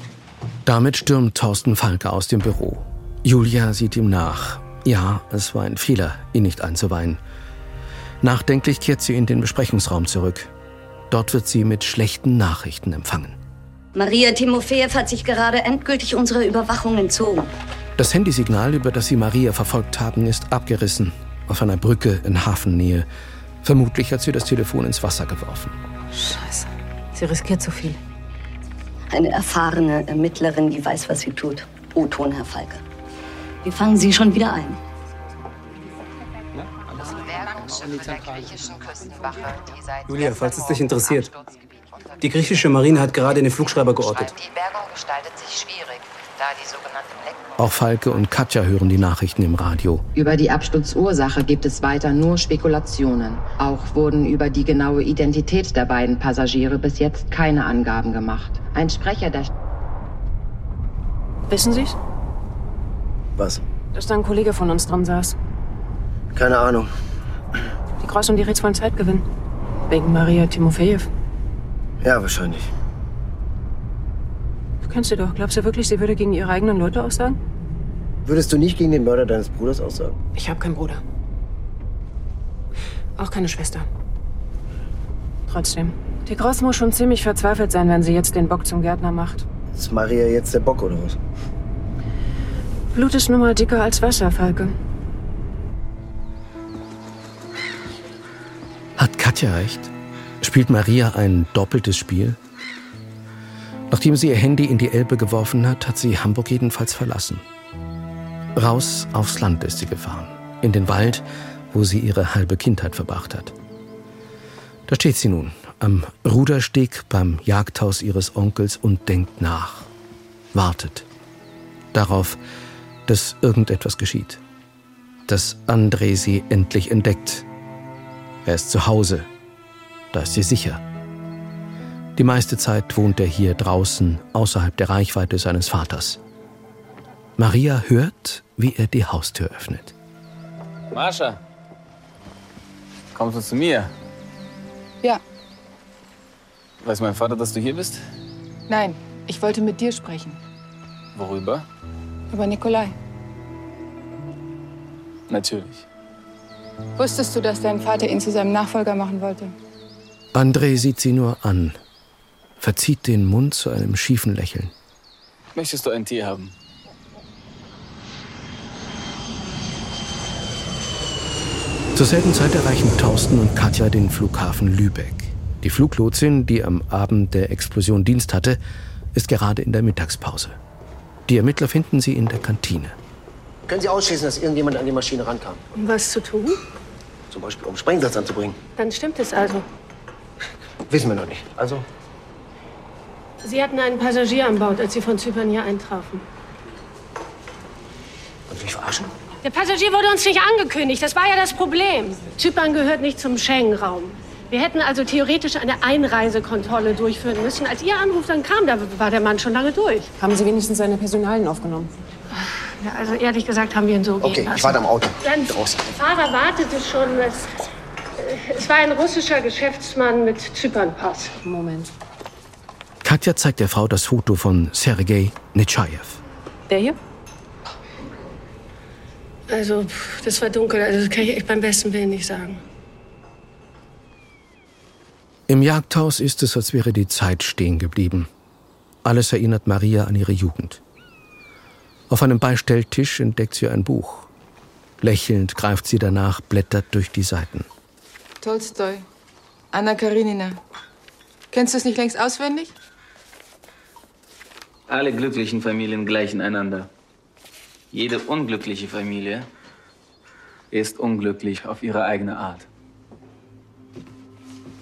Damit stürmt Thorsten Falke aus dem Büro. Julia sieht ihm nach. Ja, es war ein Fehler, ihn nicht einzuweihen. Nachdenklich kehrt sie in den Besprechungsraum zurück. Dort wird sie mit schlechten Nachrichten empfangen. Maria Timofejew hat sich gerade endgültig unserer Überwachung entzogen. Das Handysignal, über das sie Maria verfolgt haben, ist abgerissen. Auf einer Brücke in Hafennähe. Vermutlich hat sie das Telefon ins Wasser geworfen. Scheiße. Sie riskiert zu viel. Eine erfahrene Ermittlerin, die weiß, was sie tut. O-Ton, Herr Falke. Wir fangen Sie schon wieder ein. Julia, falls es dich interessiert. Die griechische Marine hat gerade den Flugschreiber geortet. Die Bergung gestaltet sich schwierig, da die sogenannte Black Auch Falke und Katja hören die Nachrichten im Radio. Über die Absturzursache gibt es weiter nur Spekulationen. Auch wurden über die genaue Identität der beiden Passagiere bis jetzt keine Angaben gemacht. Ein Sprecher der Wissen Sie's? Was? Dass da ein Kollege von uns dran saß. Keine Ahnung. Die Kreuz und die Rätsel wollen Zeit gewinnen. Wegen Maria Timofejew. Ja, wahrscheinlich. Du kennst sie doch. Glaubst du wirklich, sie würde gegen ihre eigenen Leute aussagen? Würdest du nicht gegen den Mörder deines Bruders aussagen? Ich habe keinen Bruder. Auch keine Schwester. Trotzdem. Die Groß muss schon ziemlich verzweifelt sein, wenn sie jetzt den Bock zum Gärtner macht. Ist Maria jetzt der Bock oder was? Blut ist nun mal dicker als Wasser, Falke. Hat Katja recht? Spielt Maria ein doppeltes Spiel? Nachdem sie ihr Handy in die Elbe geworfen hat, hat sie Hamburg jedenfalls verlassen. Raus aufs Land ist sie gefahren. In den Wald, wo sie ihre halbe Kindheit verbracht hat. Da steht sie nun, am Rudersteg beim Jagdhaus ihres Onkels und denkt nach. Wartet. Darauf, dass irgendetwas geschieht. Dass André sie endlich entdeckt. Er ist zu Hause. Da ist sie sicher. Die meiste Zeit wohnt er hier draußen, außerhalb der Reichweite seines Vaters. Maria hört, wie er die Haustür öffnet. Mascha, kommst du zu mir? Ja, Weiß mein Vater, dass du hier bist? nein, ich wollte mit dir sprechen. Worüber? Über Nikolai. Natürlich. Wusstest du, dass dein Vater ihn zu seinem Nachfolger machen wollte? André sieht sie nur an, verzieht den Mund zu einem schiefen Lächeln. Möchtest du einen Tee haben? Zur selben Zeit erreichen Thorsten und Katja den Flughafen Lübeck. Die Fluglotsin, die am Abend der Explosion Dienst hatte, ist gerade in der Mittagspause. Die Ermittler finden sie in der Kantine. Können Sie ausschließen, dass irgendjemand an die Maschine rankam? Um was zu tun? Zum Beispiel, um Sprengsatz anzubringen? Dann stimmt es also. Wissen wir noch nicht. Also, Sie hatten einen Passagier an Bord, als Sie von Zypern hier eintrafen. wollen Sie mich verarschen? Der Passagier wurde uns nicht angekündigt. Das war ja das Problem. Zypern gehört nicht zum Schengen-Raum. Wir hätten also theoretisch eine Einreisekontrolle durchführen müssen. Als Ihr Anruf dann kam, da war der Mann schon lange durch. Haben Sie wenigstens seine Personalien aufgenommen? Ja, also ehrlich gesagt haben wir ihn so gehen Okay, lassen. ich warte am Auto. Dann, Draußen. der Fahrer wartete schon. Es, äh, es war ein russischer Geschäftsmann mit Zypernpass. Moment. Katja zeigt der Frau das Foto von Sergei Netschajew. Der hier? Also, das war dunkel. Also, das kann ich echt beim besten Willen nicht sagen. Im Jagdhaus ist es, als wäre die Zeit stehen geblieben. Alles erinnert Maria an ihre Jugend. Auf einem Beistelltisch entdeckt sie ein Buch. Lächelnd greift sie danach, blättert durch die Seiten. Tolstoi. Anna Karenina. Kennst du es nicht längst auswendig? Alle glücklichen Familien gleichen einander. Jede unglückliche Familie ist unglücklich auf ihre eigene Art.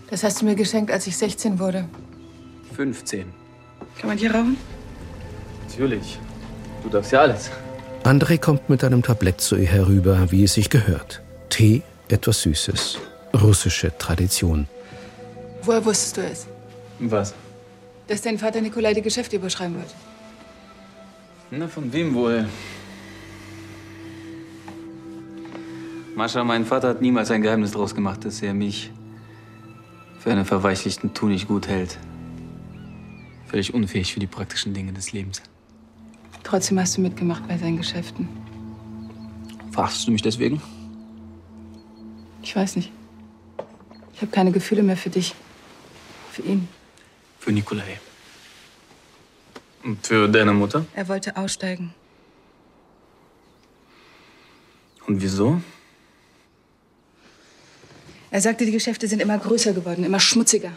Das hast du mir geschenkt, als ich 16 wurde. 15. Kann man hier rauchen? Natürlich. Du darfst ja alles. André kommt mit einem Tablett zu ihr herüber, wie es sich gehört. Tee, etwas Süßes. Russische Tradition. Woher wusstest du es? Was? Dass dein Vater Nikolai die Geschäfte überschreiben wird. Na, von wem wohl? Mascha, mein Vater hat niemals ein Geheimnis draus gemacht, dass er mich für einen verweichlichten Tunig gut hält. Völlig unfähig für die praktischen Dinge des Lebens. Trotzdem hast du mitgemacht bei seinen Geschäften. Fragst du mich deswegen? Ich weiß nicht. Ich habe keine Gefühle mehr für dich. Für ihn. Für Nikolai. Und für deine Mutter? Er wollte aussteigen. Und wieso? Er sagte, die Geschäfte sind immer größer geworden, immer schmutziger.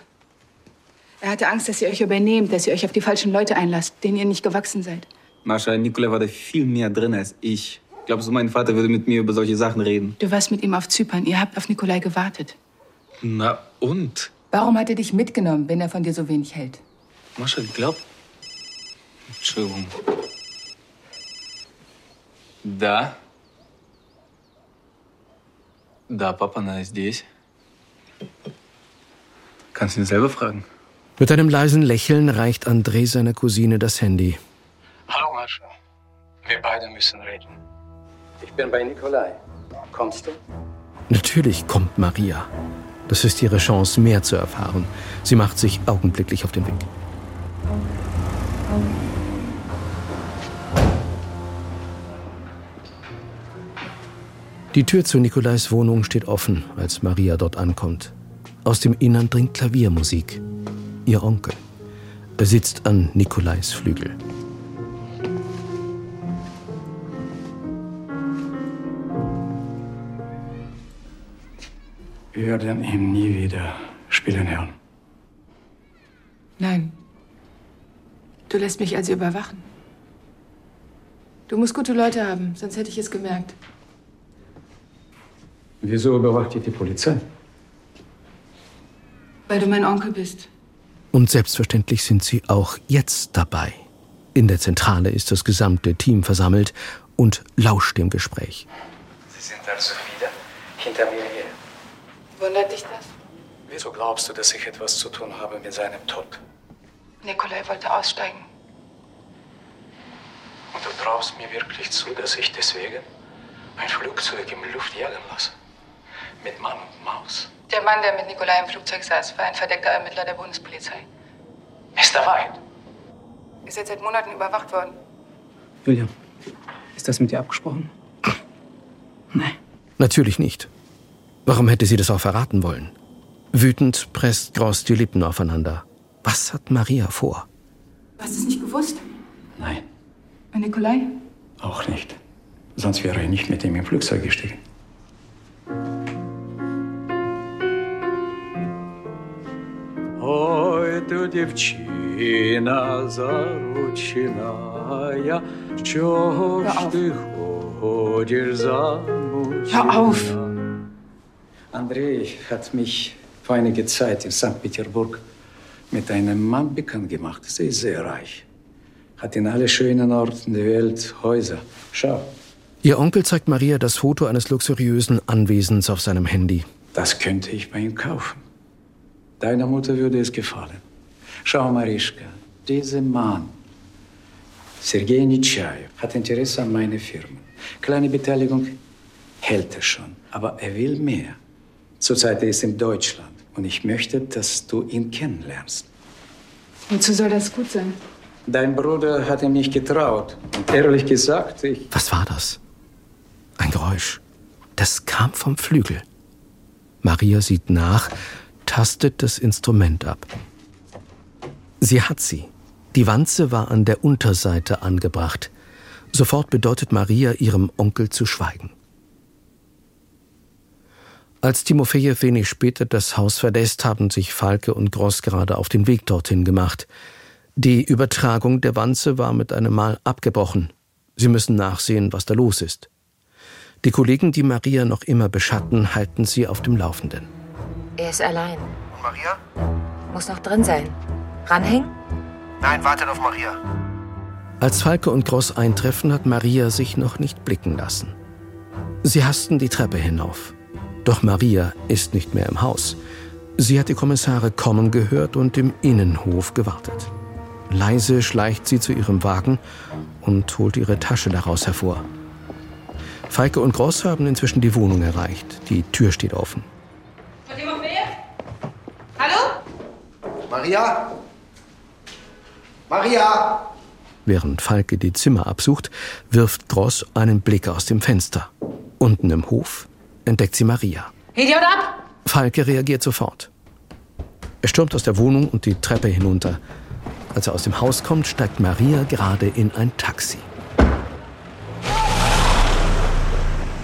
Er hatte Angst, dass ihr euch übernehmt, dass ihr euch auf die falschen Leute einlasst, denen ihr nicht gewachsen seid. Mascha, Nikolai war da viel mehr drin als ich. Glaubst du, mein Vater würde mit mir über solche Sachen reden? Du warst mit ihm auf Zypern. Ihr habt auf Nikolai gewartet. Na und? Warum hat er dich mitgenommen, wenn er von dir so wenig hält? Mascha, glaub. Entschuldigung. Да. Да, папа, она здесь. Kannst du ihn selber fragen. Mit einem leisen Lächeln reicht André seiner Cousine das Handy. Hallo, Mascha. Wir beide müssen reden. Ich bin bei Nikolai. Kommst du? Natürlich kommt Maria. Das ist ihre Chance, mehr zu erfahren. Sie macht sich augenblicklich auf den Weg. Die Tür zu Nikolais Wohnung steht offen, als Maria dort ankommt. Aus dem Innern dringt Klaviermusik. Ihr Onkel. Sitzt an Nikolais Flügel. Wir werden ihn nie wieder spielen hören. Nein. Du lässt mich also überwachen. Du musst gute Leute haben, sonst hätte ich es gemerkt. Wieso überwacht ihr die Polizei? Weil du mein Onkel bist. Und selbstverständlich sind sie auch jetzt dabei. In der Zentrale ist das gesamte Team versammelt und lauscht dem Gespräch. Sie sind also wieder hinter mir. Wundert dich das? Wieso glaubst du, dass ich etwas zu tun habe mit seinem Tod? Nikolai wollte aussteigen. Und du traust mir wirklich zu, dass ich deswegen ein Flugzeug im Luft jagen lasse? Mit Mann und Maus? Der Mann, der mit Nikolai im Flugzeug saß, war ein verdeckter Ermittler der Bundespolizei. Mr. White. Ihr seid seit Monaten überwacht worden. Julia, ist das mit dir abgesprochen? Natürlich nicht. Warum hätte sie das auch verraten wollen? Wütend presst Gross die Lippen aufeinander. Was hat Maria vor? Du hast es nicht gewusst? Nein, Und Nikolai? auch nicht. Sonst wäre ich nicht mit ihm im Flugzeug gestiegen. Ой, tu дівчина заручена, чого ж ти ходиш замучена? Andrei hat mich vor einiger Zeit in St. Petersburg mit einem Mann bekannt gemacht. Sie ist sehr reich. Hat in alle schönen Orten der Welt Häuser. Schau, Ihr Onkel zeigt Maria das Foto eines luxuriösen Anwesens auf seinem Handy. das könnte ich bei ihm kaufen. Deiner Mutter würde es gefallen. Schau, Marischka, dieser Mann, Sergei Nitschajew, hat Interesse an meiner Firma. Kleine Beteiligung hält er schon, aber er will mehr. Zurzeit ist er in Deutschland und ich möchte, dass du ihn kennenlernst. Wozu soll das gut sein? Dein Bruder hat ihm nicht getraut. Und ehrlich gesagt, ich. Was war das? Ein Geräusch. Das kam vom Flügel. Maria sieht nach, tastet das Instrument ab. Sie hat sie. Die Wanze war an der Unterseite angebracht. Sofort bedeutet Maria ihrem Onkel zu schweigen. Als Timofejew wenig später das Haus verlässt, haben sich Falke und Gross gerade auf den Weg dorthin gemacht. Die Übertragung der Wanze war mit einem Mal abgebrochen. Sie müssen nachsehen, was da los ist. Die Kollegen, die Maria noch immer beschatten, halten sie auf dem Laufenden. Er ist allein. Und Maria? Muss noch drin sein. Ranhängen? Nein, wartet auf Maria. Als Falke und Gross eintreffen, hat Maria sich noch nicht blicken lassen. Sie hasten die Treppe hinauf. Doch Maria ist nicht mehr im Haus. Sie hat die Kommissare kommen gehört und im Innenhof gewartet. Leise schleicht sie zu ihrem Wagen und holt ihre Tasche daraus hervor. Falke und Gross haben inzwischen die Wohnung erreicht. Die Tür steht offen. Hallo? Maria? Maria? Während Falke die Zimmer absucht, wirft Gross einen Blick aus dem Fenster. Unten im Hof entdeckt sie Maria. Idiot ab! Falke reagiert sofort. Er stürmt aus der Wohnung und die Treppe hinunter. Als er aus dem Haus kommt, steigt Maria gerade in ein Taxi.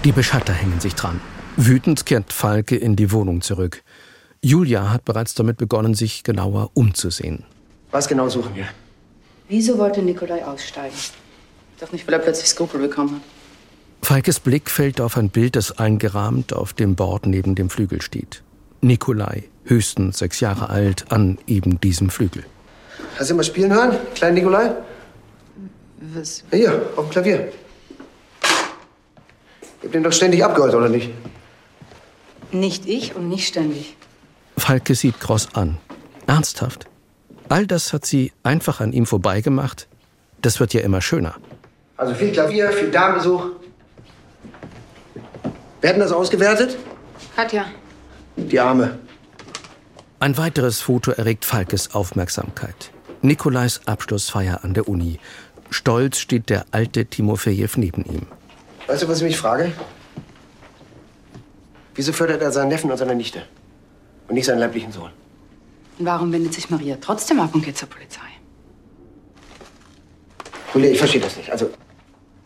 Die Beschatter hängen sich dran. Wütend kehrt Falke in die Wohnung zurück. Julia hat bereits damit begonnen, sich genauer umzusehen. Was genau suchen wir? Wieso wollte Nikolai aussteigen? Doch nicht, weil er plötzlich Skrupel bekommen hat. Falkes Blick fällt auf ein Bild, das eingerahmt auf dem Board neben dem Flügel steht. Nikolai, höchstens sechs Jahre alt, an eben diesem Flügel. Hast du mal spielen hören, kleinen Nikolai? Was? Ja, hier, auf dem Klavier. Ihr habt den doch ständig abgehört, oder nicht? Nicht ich und nicht ständig. Falke sieht Gross an. Ernsthaft? All das hat sie einfach an ihm vorbeigemacht? Das wird ja immer schöner. Also viel Klavier, viel Damenbesuch. Werden das ausgewertet? Katja. Die Arme. Ein weiteres Foto erregt Falkes Aufmerksamkeit. Nikolais Abschlussfeier an der Uni. Stolz steht der alte Timofejew neben ihm. Weißt du, was ich mich frage? Wieso fördert er seinen Neffen und seine Nichte? Und nicht seinen leiblichen Sohn? Und warum wendet sich Maria trotzdem ab und geht zur Polizei? Julia, ich verstehe das nicht. Also,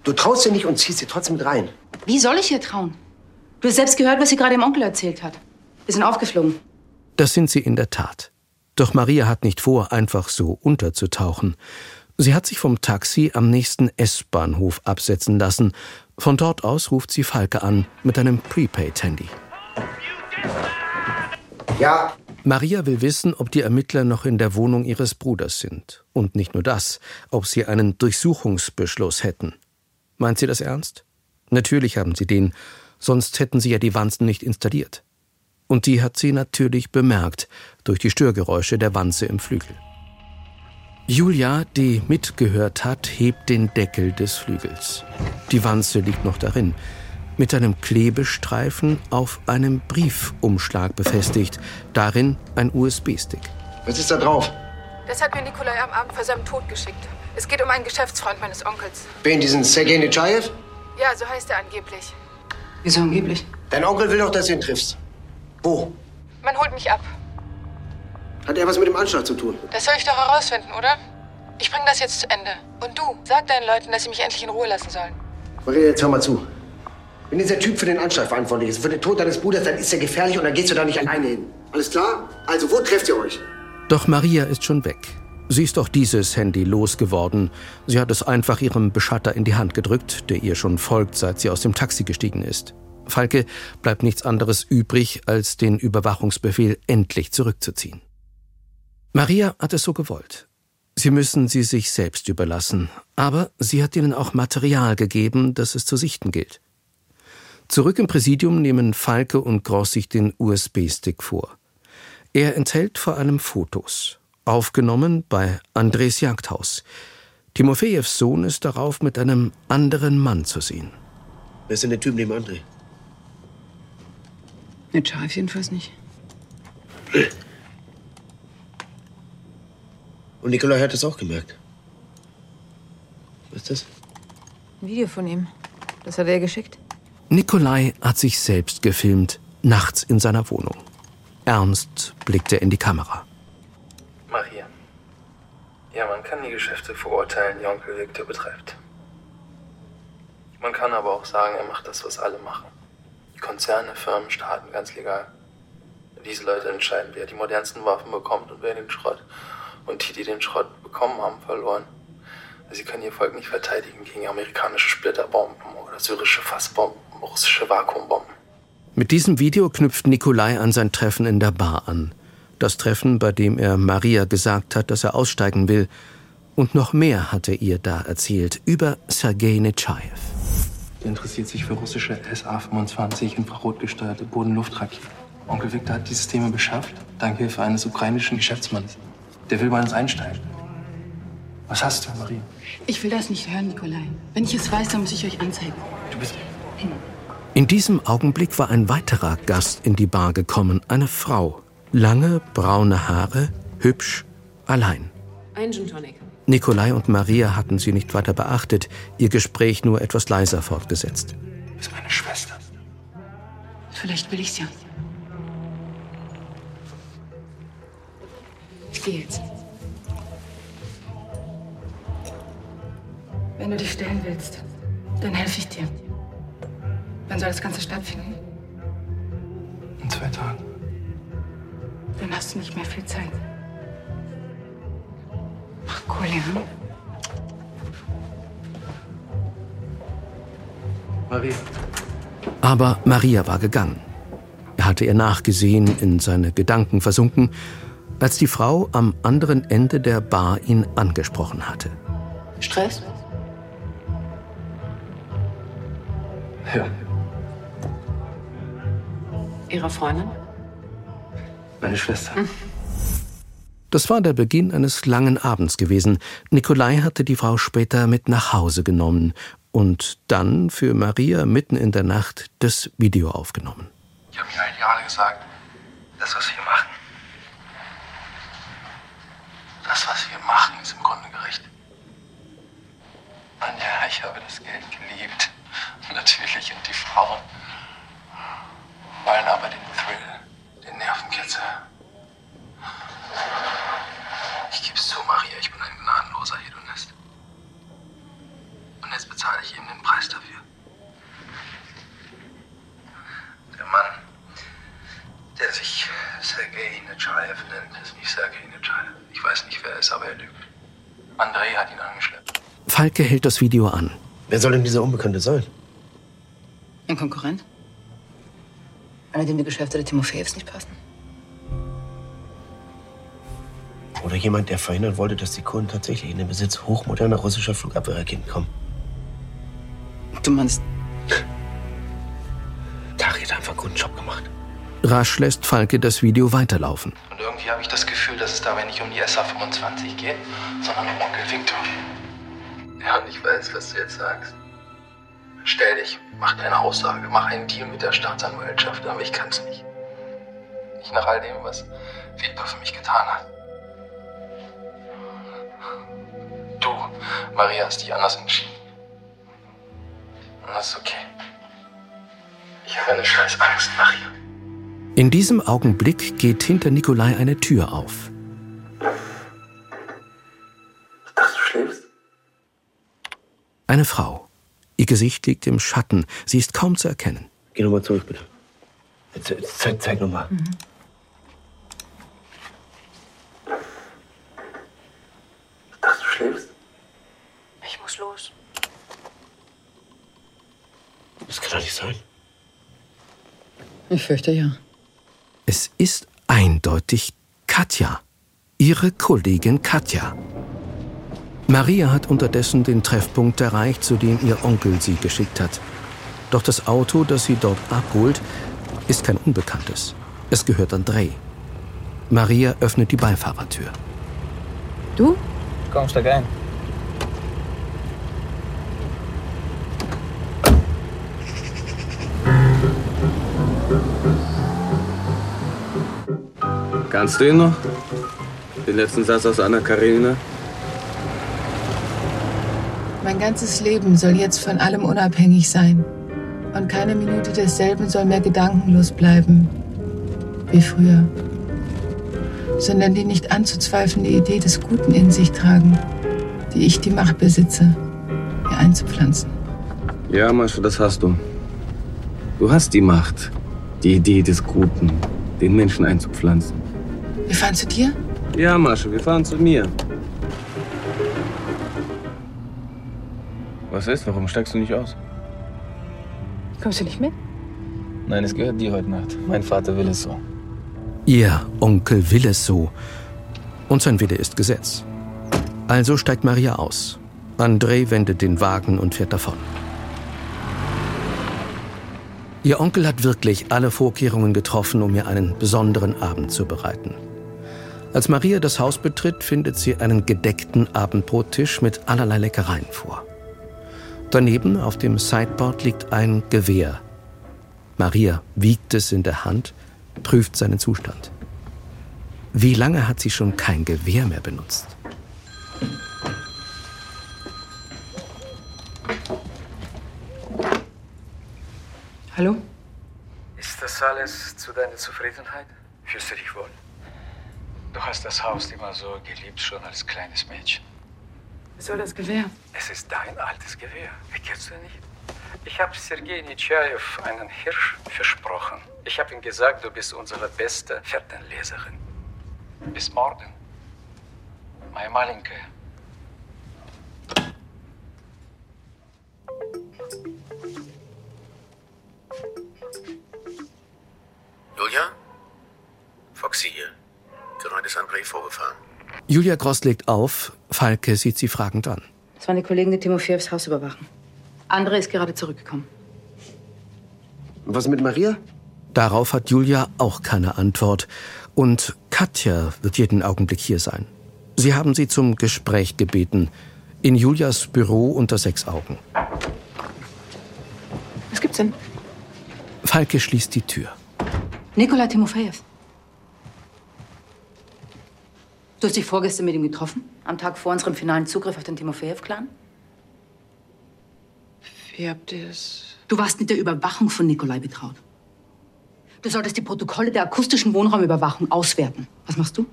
du traust dir nicht und ziehst sie trotzdem mit rein. Wie soll ich ihr trauen? Du hast selbst gehört, was sie gerade dem Onkel erzählt hat. Wir sind aufgeflogen. Das sind sie in der Tat. Doch Maria hat nicht vor, einfach so unterzutauchen. Sie hat sich vom Taxi am nächsten S-Bahnhof absetzen lassen. Von dort aus ruft sie Falke an mit einem Prepaid-Handy. Ja, Maria will wissen, ob die Ermittler noch in der Wohnung ihres Bruders sind. Und nicht nur das, ob sie einen Durchsuchungsbeschluss hätten. Meint sie das ernst? Natürlich haben sie den, sonst hätten sie ja die Wanzen nicht installiert. Und die hat sie natürlich bemerkt durch die Störgeräusche der Wanze im Flügel. Julia, die mitgehört hat, hebt den Deckel des Flügels. Die Wanze liegt noch darin mit einem Klebestreifen auf einem Briefumschlag befestigt. Darin ein USB-Stick. Was ist da drauf? Das hat mir Nikolai am Abend vor seinem Tod geschickt. Es geht um einen Geschäftsfreund meines Onkels. Wen, diesen Sergei Nechayev? Ja, so heißt er angeblich. Wieso angeblich? Dein Onkel will doch, dass du ihn triffst. Wo? Man holt mich ab. Hat er was mit dem Anschlag zu tun? Das soll ich doch herausfinden, oder? Ich bring das jetzt zu Ende. Und du, sag deinen Leuten, dass sie mich endlich in Ruhe lassen sollen. Maria, jetzt hör mal zu. Wenn dieser Typ für den Anschlag verantwortlich ist, für den Tod deines Bruders, dann ist er gefährlich und dann gehst du da nicht alleine hin. Alles klar? Also, wo trefft ihr euch? Doch Maria ist schon weg. Sie ist auch dieses Handy losgeworden. Sie hat es einfach ihrem Beschatter in die Hand gedrückt, der ihr schon folgt, seit sie aus dem Taxi gestiegen ist. Falke bleibt nichts anderes übrig, als den Überwachungsbefehl endlich zurückzuziehen. Maria hat es so gewollt. Sie müssen sie sich selbst überlassen, aber sie hat ihnen auch Material gegeben, das es zu sichten gilt. Zurück im Präsidium nehmen Falke und Gross sich den USB-Stick vor. Er enthält vor allem Fotos, aufgenommen bei Andres Jagdhaus. Timofejews Sohn ist darauf mit einem anderen Mann zu sehen. Wer ist denn der Typ neben André? Mit Scharf jedenfalls nicht. Und Nikolai hat es auch gemerkt. Was ist das? Ein Video von ihm. Das hat er geschickt. Nikolai hat sich selbst gefilmt, nachts in seiner Wohnung. Ernst blickte in die Kamera. Ja, man kann die Geschäfte verurteilen, die Onkel Victor betreibt. Man kann aber auch sagen, er macht das, was alle machen. Konzerne, Firmen, Staaten, ganz legal. Diese Leute entscheiden, wer die modernsten Waffen bekommt und wer den Schrott. Und die, die den Schrott bekommen haben, verloren. Sie können ihr Volk nicht verteidigen gegen amerikanische Splitterbomben oder syrische Fassbomben, russische Vakuumbomben. Mit diesem Video knüpft Nikolai an sein Treffen in der Bar an. Das Treffen, bei dem er Maria gesagt hat, dass er aussteigen will. Und noch mehr hat er ihr da erzählt über Sergei Nechayev. Der interessiert sich für russische SA-25 infrarotgesteuerte Boden-Luft-Raketen. Onkel Viktor hat die Systeme beschafft, dank Hilfe eines ukrainischen Geschäftsmanns. Der will bei uns einsteigen. Was hast du, Marie? Ich will das nicht hören, Nikolai. Wenn ich es weiß, dann muss ich euch anzeigen. Du bist. In diesem Augenblick war ein weiterer Gast in die Bar gekommen, eine Frau. Lange, braune Haare, hübsch, allein. Ein Gin Tonic. Nikolai und Maria hatten sie nicht weiter beachtet, ihr Gespräch nur etwas leiser fortgesetzt. Du bist meine Schwester. Vielleicht will ich's ja. Ich gehe jetzt. Wenn du dich stellen willst, dann helfe ich dir. Wann soll das Ganze stattfinden? In zwei Tagen. Dann hast du nicht mehr viel Zeit. Ach, cool, ja? Marie. Aber Maria war gegangen. Er hatte ihr nachgesehen, in seine Gedanken versunken, als die Frau am anderen Ende der Bar ihn angesprochen hatte. Stress? Ja. Ihre Freundin? Meine Schwester. Das war der Beginn eines langen Abends gewesen. Nikolai hatte die Frau später mit nach Hause genommen und dann für Maria mitten in der Nacht das Video aufgenommen. Ich habe mir eigentlich alle gesagt, das, was wir machen, das, was wir machen, ist im Grunde gerecht. Und ja, ich habe das Geld geliebt. Natürlich. Und die Frauen wollen aber den Thrill, den Nervenkitzel. Ich geb's zu, Maria, ich bin ein gnadenloser Hedonist. Und jetzt bezahle ich eben den Preis dafür. Der Mann, der sich Sergei Nechayev nennt, ist nicht Sergei Nechayev. Ich weiß nicht, wer er ist, aber er lügt. Andrei hat ihn angeschleppt. Falke hält das Video an. Wer soll denn dieser Unbekannte sein? Ein Konkurrent? Einer, dem die Geschäfte der Timofejews nicht passen? Oder jemand, der verhindern wollte, dass die Kunden tatsächlich in den Besitz hochmoderner russischer Flugabwehrraketen kommen. Du meinst, Tari hat einfach einen guten Job gemacht. Rasch lässt Falke das Video weiterlaufen. Und irgendwie habe ich das Gefühl, dass es dabei nicht um die SA-25 geht, sondern um Onkel Victor. Ja, und ich weiß, was du jetzt sagst. Stell dich, mach deine Aussage, mach einen Deal mit der Staatsanwaltschaft, aber ich kann's nicht. Nicht nach all dem, was Victor für mich getan hat. Du, Maria, hast dich anders entschieden. Und das ist okay. Ich habe eine scheiß Angst, Maria. In diesem Augenblick geht hinter Nikolai eine Tür auf. Ich dachte, du schläfst. Eine Frau. Ihr Gesicht liegt im Schatten. Sie ist kaum zu erkennen. Geh nochmal zurück, bitte. Jetzt, jetzt zeig, zeig nochmal. Ich dachte, du schläfst. Ich muss los. Das kann doch nicht sein. Ich fürchte ja. Es ist eindeutig Katja. Ihre Kollegin Katja. Maria hat unterdessen den Treffpunkt erreicht, zu dem ihr Onkel sie geschickt hat. Doch das Auto, das sie dort abholt, ist kein Unbekanntes. Es gehört Andrei. Maria öffnet die Beifahrertür. Du? Komm, steig ein. Kannst du ihn noch? Den letzten Satz aus Anna Karenina? Mein ganzes Leben soll jetzt von allem unabhängig sein. Und keine Minute desselben soll mehr gedankenlos bleiben. Wie früher. Sondern die nicht anzuzweifelnde Idee des Guten in sich tragen, die ich die Macht besitze, ihr einzupflanzen. Ja, Mascha, das hast du. Du hast die Macht, die Idee des Guten, den Menschen einzupflanzen. Wir fahren zu dir? Ja, Mascha, wir fahren zu mir. Was ist? Warum steigst du nicht aus? Kommst du nicht mit? Nein, es gehört dir heute Nacht. Mein Vater will es so. Ihr Onkel will es so. Und sein Wille ist Gesetz. Also steigt Maria aus. André wendet den Wagen und fährt davon. Ihr Onkel hat wirklich alle Vorkehrungen getroffen, um ihr einen besonderen Abend zu bereiten. Als Maria das Haus betritt, findet sie einen gedeckten Abendbrottisch mit allerlei Leckereien vor. Daneben auf dem Sideboard liegt ein Gewehr. Maria wiegt es in der Hand, prüft seinen Zustand. Wie lange hat sie schon kein Gewehr mehr benutzt? Hallo? Ist das alles zu deiner Zufriedenheit? Fühlst du dich wohl? Du hast das Haus immer so geliebt, schon als kleines Mädchen Was soll das Gewehr? Es ist dein altes Gewehr. Erkennst du nicht? Ich habe Sergei Nitschajew einen Hirsch versprochen. Ich habe ihm gesagt, du bist unsere beste Fährtenleserin. Bis morgen. Моя маленькая. Julia? Foxy hier. Gerade ist André vorgefahren. Julia Gross legt auf, Falke sieht sie fragend an. Das waren die Kollegen, die Timofeevs Haus überwachen. André ist gerade zurückgekommen. Und was mit Maria? Darauf hat Julia auch keine Antwort. Und Katja wird jeden Augenblick hier sein. Sie haben sie zum Gespräch gebeten. In Julias Büro unter sechs Augen. Was gibt's denn? Falke schließt die Tür. Nikolai Timofejew. Du hast dich vorgestern mit ihm getroffen? Am Tag vor unserem finalen Zugriff auf den Timofejew-Clan? Wie habt ihr es? Du warst mit der Überwachung von Nikolai betraut. Du solltest die Protokolle der akustischen Wohnraumüberwachung auswerten. Was machst du?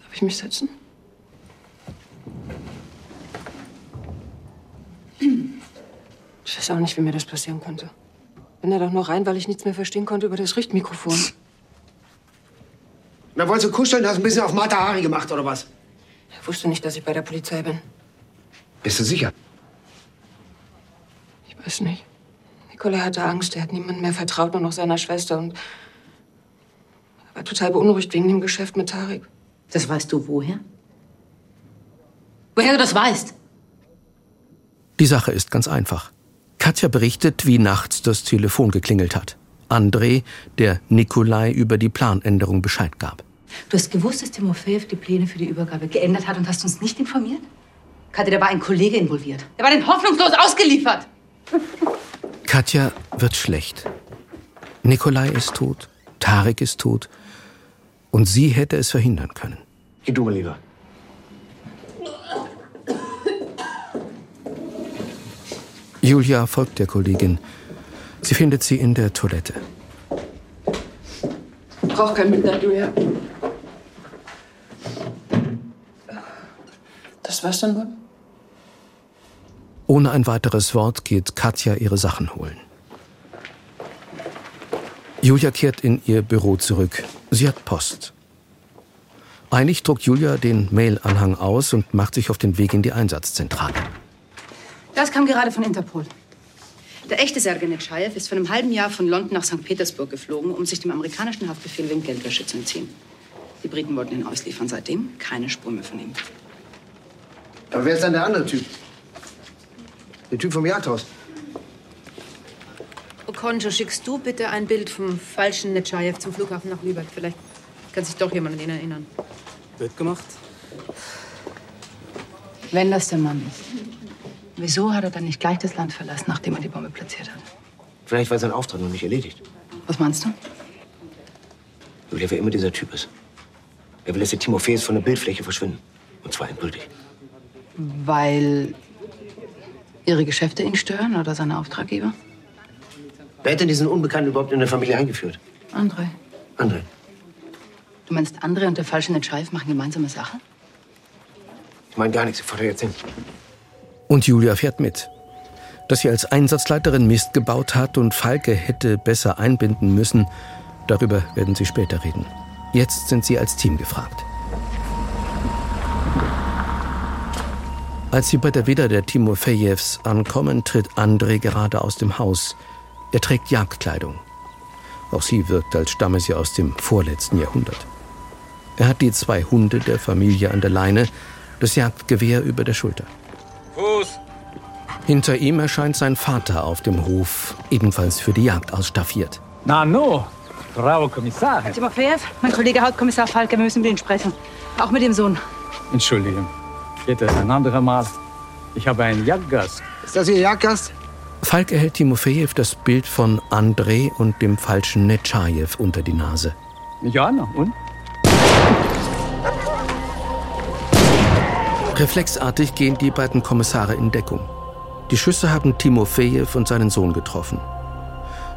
Darf ich mich setzen? Ich weiß auch nicht, wie mir das passieren konnte. Bin da doch nur rein, weil ich nichts mehr verstehen konnte über das Richtmikrofon. Na, wolltest du kuscheln? Hast ein bisschen auf Mata Hari gemacht, oder was? Ich wusste nicht, dass ich bei der Polizei bin. Bist du sicher? Ich weiß nicht. Nikolai hatte Angst. Er hat niemandem mehr vertraut, nur noch seiner Schwester. Und er war total beunruhigt wegen dem Geschäft mit Tarek. Das weißt du woher? Woher du das weißt? Die Sache ist ganz einfach. Katja berichtet, wie nachts das Telefon geklingelt hat. André, der Nikolai über die Planänderung Bescheid gab. Du hast gewusst, dass Timofejew die Pläne für die Übergabe geändert hat und hast uns nicht informiert? Katja, da war ein Kollege involviert. Er war den hoffnungslos ausgeliefert. Katja wird schlecht. Nikolai ist tot, Tarek ist tot und sie hätte es verhindern können. Geh du mal lieber. Julia folgt der Kollegin. Sie findet sie in der Toilette. Brauch kein Mitleid, Julia. Das war's dann wohl? Ohne ein weiteres Wort geht Katja ihre Sachen holen. Julia kehrt in ihr Büro zurück. Sie hat Post. Eilig druckt Julia den Mailanhang aus und macht sich auf den Weg in die Einsatzzentrale. Das kam gerade von Interpol. Der echte Sergei Netschajew ist vor einem halben Jahr von London nach St. Petersburg geflogen, um sich dem amerikanischen Haftbefehl wegen Geldwäsche zu entziehen. Die Briten wollten ihn ausliefern. Seitdem keine Spur mehr von ihm. Aber wer ist dann der andere Typ? Der Typ vom Jagdhaus. Okonjo, schickst du bitte ein Bild vom falschen Netschajew zum Flughafen nach Lübeck? Vielleicht kann sich doch jemand an ihn erinnern. Wird gemacht. Wenn das der Mann ist, wieso hat er dann nicht gleich das Land verlassen, nachdem er die Bombe platziert hat? Vielleicht war sein Auftrag noch nicht erledigt. Was meinst du? Julia, wer immer dieser Typ ist. Er will, dass die Timofees von der Bildfläche verschwinden. Und zwar endgültig. Weil ihre Geschäfte ihn stören oder seine Auftraggeber? Wer hat denn diesen Unbekannten überhaupt in der Familie eingeführt? André. André. Du meinst, André und der falsche Netscheif machen gemeinsame Sache? Ich meine gar nichts, ich fahre jetzt hin. Und Julia fährt mit. Dass sie als Einsatzleiterin Mist gebaut hat und Falke hätte besser einbinden müssen, darüber werden sie später reden. Jetzt sind sie als Team gefragt. Als sie bei der Villa der Timofejews ankommen, tritt André gerade aus dem Haus. Er trägt Jagdkleidung. Auch sie wirkt, als stamme sie aus dem vorletzten Jahrhundert. Er hat die zwei Hunde der Familie an der Leine, das Jagdgewehr über der Schulter. Fuß! Hinter ihm erscheint sein Vater auf dem Hof, ebenfalls für die Jagd ausstaffiert. Na no, Frau Kommissarin. Timofejew, mein Kollege Hauptkommissar Falke, wir müssen mit Ihnen sprechen. Auch mit dem Sohn. Entschuldigung, geht es ein anderer Mal? Ich habe einen Jagdgast. Ist das Ihr Jagdgast? Falk erhält Timofejew das Bild von André und dem falschen Netschajew unter die Nase. Ja, na, und? Reflexartig gehen die beiden Kommissare in Deckung. Die Schüsse haben Timofejew und seinen Sohn getroffen.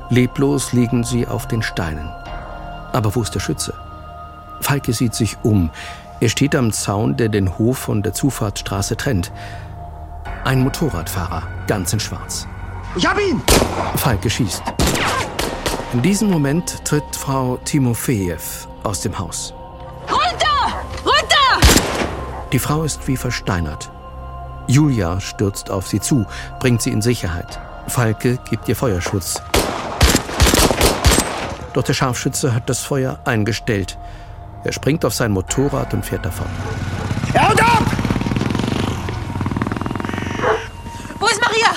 Leblos liegen sie auf den Steinen. Aber wo ist der Schütze? Falke sieht sich um. Er steht am Zaun, der den Hof von der Zufahrtsstraße trennt. Ein Motorradfahrer, ganz in Schwarz. Ich hab ihn! Falke schießt. In diesem Moment tritt Frau Timofejew aus dem Haus. Runter! Runter! Die Frau ist wie versteinert. Julia stürzt auf sie zu, bringt sie in Sicherheit. Falke gibt ihr Feuerschutz. Doch der Scharfschütze hat das Feuer eingestellt. Er springt auf sein Motorrad und fährt davon. Haut ab! Wo ist Maria?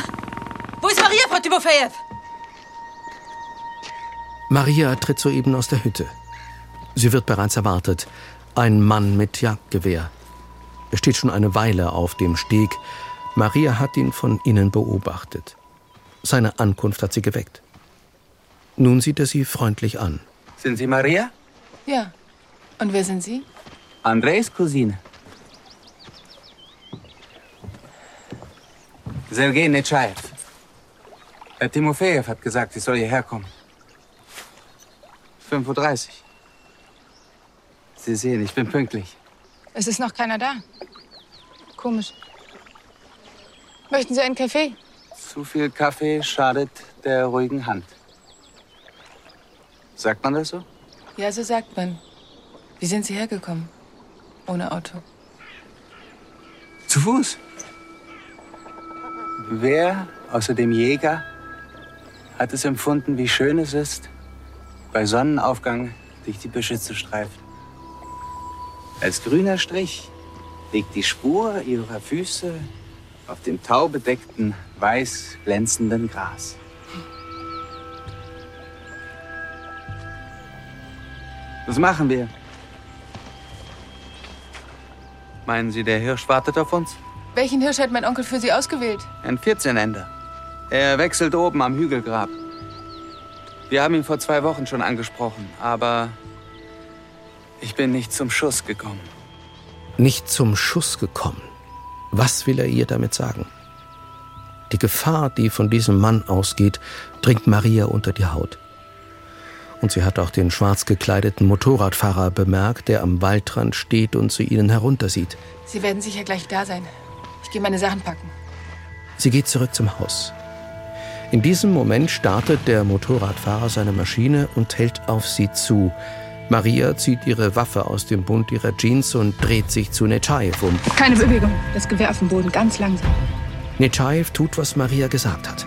Wo ist Maria, Frau Timofejew? Maria tritt soeben aus der Hütte. Sie wird bereits erwartet. Ein Mann mit Jagdgewehr. Er steht schon eine Weile auf dem Steg. Maria hat ihn von innen beobachtet. Seine Ankunft hat sie geweckt. Nun sieht er sie freundlich an. Sind Sie Maria? Ja. Und wer sind Sie? Andres Cousine. Sergei Netschajew. Herr Timofejew hat gesagt, ich soll hierher kommen. 5.30 Uhr. Sie sehen, ich bin pünktlich. Es ist noch keiner da. Komisch. Möchten Sie einen Kaffee? Zu viel Kaffee schadet der ruhigen Hand. Sagt man das so? Ja, so sagt man. Wie sind Sie hergekommen? Ohne Auto. Zu Fuß. Wer außer dem Jäger hat es empfunden, wie schön es ist, bei Sonnenaufgang durch die Büsche zu streifen? Als grüner Strich liegt die Spur ihrer Füße auf dem taubedeckten, weiß glänzenden Gras. Was machen wir? Meinen Sie, der Hirsch wartet auf uns? Welchen Hirsch hat mein Onkel für Sie ausgewählt? Ein 14-Ender. Er wechselt oben am Hügelgrab. Wir haben ihn vor zwei Wochen schon angesprochen, aber ich bin nicht zum Schuss gekommen. Nicht zum Schuss gekommen. Was will er ihr damit sagen? Die Gefahr, die von diesem Mann ausgeht, dringt Maria unter die Haut. Und sie hat auch den schwarz gekleideten Motorradfahrer bemerkt, der am Waldrand steht und zu ihnen heruntersieht. Sie werden sicher gleich da sein. Ich gehe meine Sachen packen. Sie geht zurück zum Haus. In diesem Moment startet der Motorradfahrer seine Maschine und hält auf sie zu. Maria zieht ihre Waffe aus dem Bund ihrer Jeans und dreht sich zu Nechayev um. Keine Bewegung. Das Gewehr auf dem Boden, ganz langsam. Nechayev tut, was Maria gesagt hat.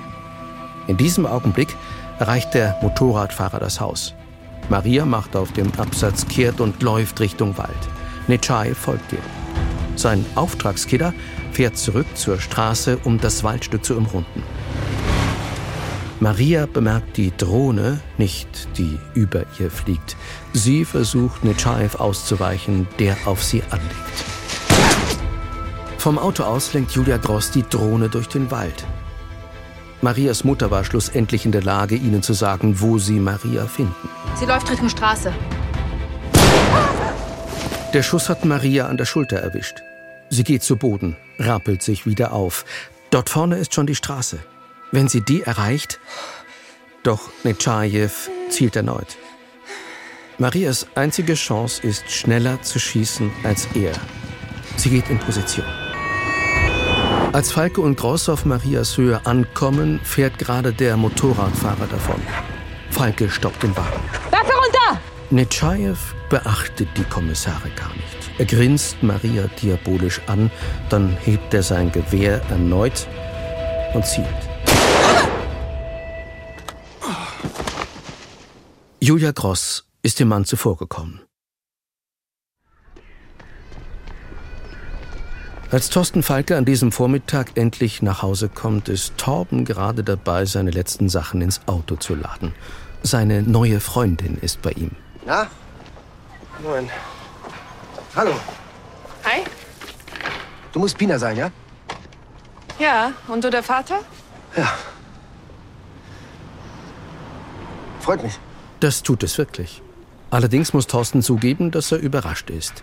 In diesem Augenblick erreicht der Motorradfahrer das Haus. Maria macht auf dem Absatz kehrt und läuft Richtung Wald. Nechayev folgt ihr. Sein Auftragskiller fährt zurück zur Straße, um das Waldstück zu umrunden. Maria bemerkt die Drohne, nicht die über ihr fliegt. Sie versucht, Nechayev auszuweichen, der auf sie anlegt. Vom Auto aus lenkt Julia Gross die Drohne durch den Wald. Marias Mutter war schlussendlich in der Lage, ihnen zu sagen, wo sie Maria finden. Sie läuft Richtung Straße. Der Schuss hat Maria an der Schulter erwischt. Sie geht zu Boden, rappelt sich wieder auf. Dort vorne ist schon die Straße. Wenn sie die erreicht, doch Nechayev zielt erneut. Marias einzige Chance ist, schneller zu schießen als er. Sie geht in Position. Als Falke und Gross auf Marias Höhe ankommen, fährt gerade der Motorradfahrer davon. Falke stoppt den Wagen. Waffe runter! Nechayev beachtet die Kommissare gar nicht. Er grinst Maria diabolisch an, dann hebt er sein Gewehr erneut und zielt. Julia Gross ist dem Mann zuvorgekommen. Als Thorsten Falke an diesem Vormittag endlich nach Hause kommt, ist Torben gerade dabei, seine letzten Sachen ins Auto zu laden. Seine neue Freundin ist bei ihm. Na? Moin. Hallo. Hi. Du musst Pina sein, ja? Ja, und du der Vater? Ja. Freut mich. Das tut es wirklich. Allerdings muss Thorsten zugeben, dass er überrascht ist.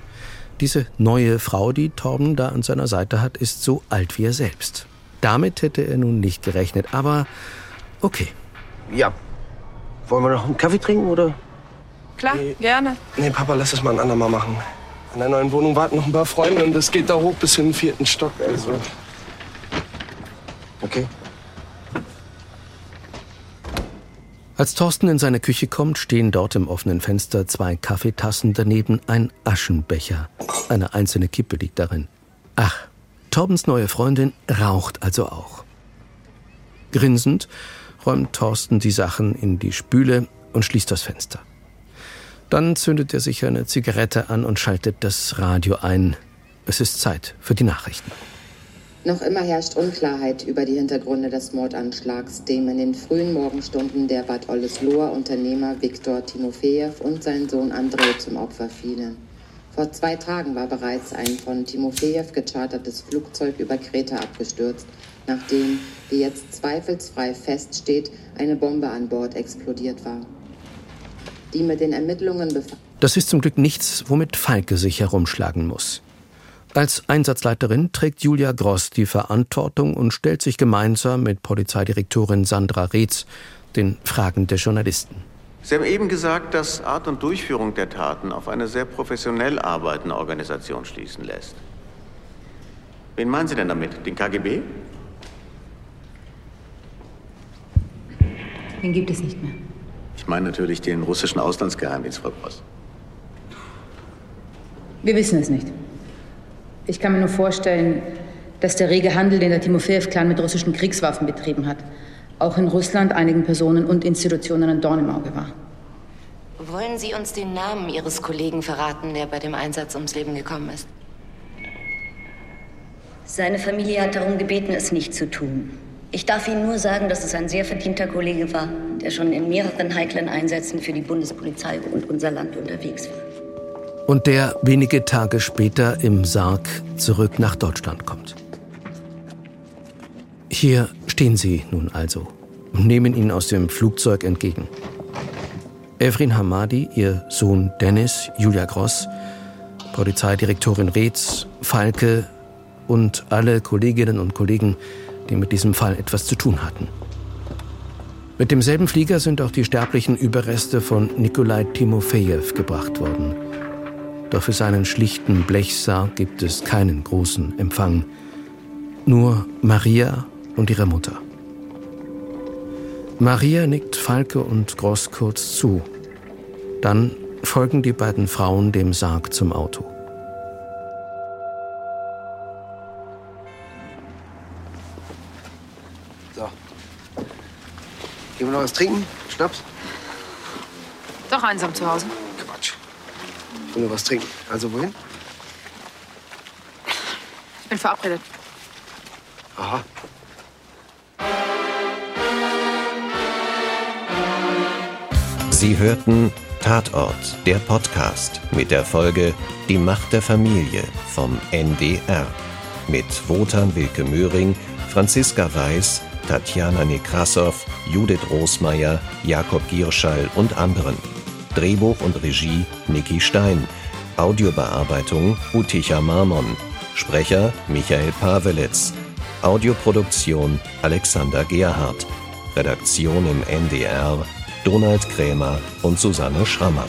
Diese neue Frau, die Torben da an seiner Seite hat, ist so alt wie er selbst. Damit hätte er nun nicht gerechnet, aber okay. Ja. Wollen wir noch einen Kaffee trinken, oder? Klar, gerne. Nee, Papa, lass es mal ein andermal machen. In der neuen Wohnung warten noch ein paar Freunde und das geht da hoch bis in den vierten Stock. Also. Okay. Als Thorsten in seine Küche kommt, stehen dort im offenen Fenster zwei Kaffeetassen, daneben ein Aschenbecher. Eine einzelne Kippe liegt darin. Ach, Torbens neue Freundin raucht also auch. Grinsend räumt Thorsten die Sachen in die Spüle und schließt das Fenster. Dann zündet er sich eine Zigarette an und schaltet das Radio ein. Es ist Zeit für die Nachrichten. Noch immer herrscht Unklarheit über die Hintergründe des Mordanschlags, dem in den frühen Morgenstunden der Bad Oldesloher Unternehmer Viktor Timofejew und sein Sohn Andrei zum Opfer fielen. Vor zwei Tagen war bereits ein von Timofejew gechartertes Flugzeug über Kreta abgestürzt, nachdem, wie jetzt zweifelsfrei feststeht, eine Bombe an Bord explodiert war. Die mit den Ermittlungen Das ist zum Glück nichts, womit Falke sich herumschlagen muss. Als Einsatzleiterin trägt Julia Gross die Verantwortung und stellt sich gemeinsam mit Polizeidirektorin Sandra Reetz den Fragen der Journalisten. Sie haben eben gesagt, dass Art und Durchführung der Taten auf eine sehr professionell arbeitende Organisation schließen lässt. Wen meinen Sie denn damit? Den KGB? Den gibt es nicht mehr. Ich meine natürlich den russischen Auslandsgeheimdienst, Frau Gross. Wir wissen es nicht. Ich kann mir nur vorstellen, dass der rege Handel, den der Timofejew-Clan mit russischen Kriegswaffen betrieben hat, auch in Russland einigen Personen und Institutionen ein Dorn im Auge war. Wollen Sie uns den Namen Ihres Kollegen verraten, der bei dem Einsatz ums Leben gekommen ist? Seine Familie hat darum gebeten, es nicht zu tun. Ich darf Ihnen nur sagen, dass es ein sehr verdienter Kollege war, der schon in mehreren heiklen Einsätzen für die Bundespolizei und unser Land unterwegs war. Und der wenige Tage später im Sarg zurück nach Deutschland kommt. Hier stehen sie nun also und nehmen ihn aus dem Flugzeug entgegen. Evrin Hamadi, ihr Sohn Dennis, Julia Gross, Polizeidirektorin Reetz, Falke und alle Kolleginnen und Kollegen, die mit diesem Fall etwas zu tun hatten. Mit demselben Flieger sind auch die sterblichen Überreste von Nikolai Timofejew gebracht worden. Doch für seinen schlichten Blechsarg gibt es keinen großen Empfang. Nur Maria und ihre Mutter. Maria nickt Falke und Gross kurz zu. Dann folgen die beiden Frauen dem Sarg zum Auto. So. Gehen wir noch was trinken? Schnaps? Doch einsam zu Hause. Ich will nur was trinken. Also wohin? Ich bin verabredet. Aha. Sie hörten Tatort, der Podcast mit der Folge Die Macht der Familie vom NDR. Mit Wotan Wilke Möhring, Franziska Weiß, Tatjana Nekrassow, Judith Rosmeier, Jakob Gierschall und anderen. Drehbuch und Regie Niki Stein. Audiobearbeitung Uticha Marmon. Sprecher Michael Pavelitz. Audioproduktion Alexander Gerhardt. Redaktion im NDR Donald Krämer und Susanne Schrammer.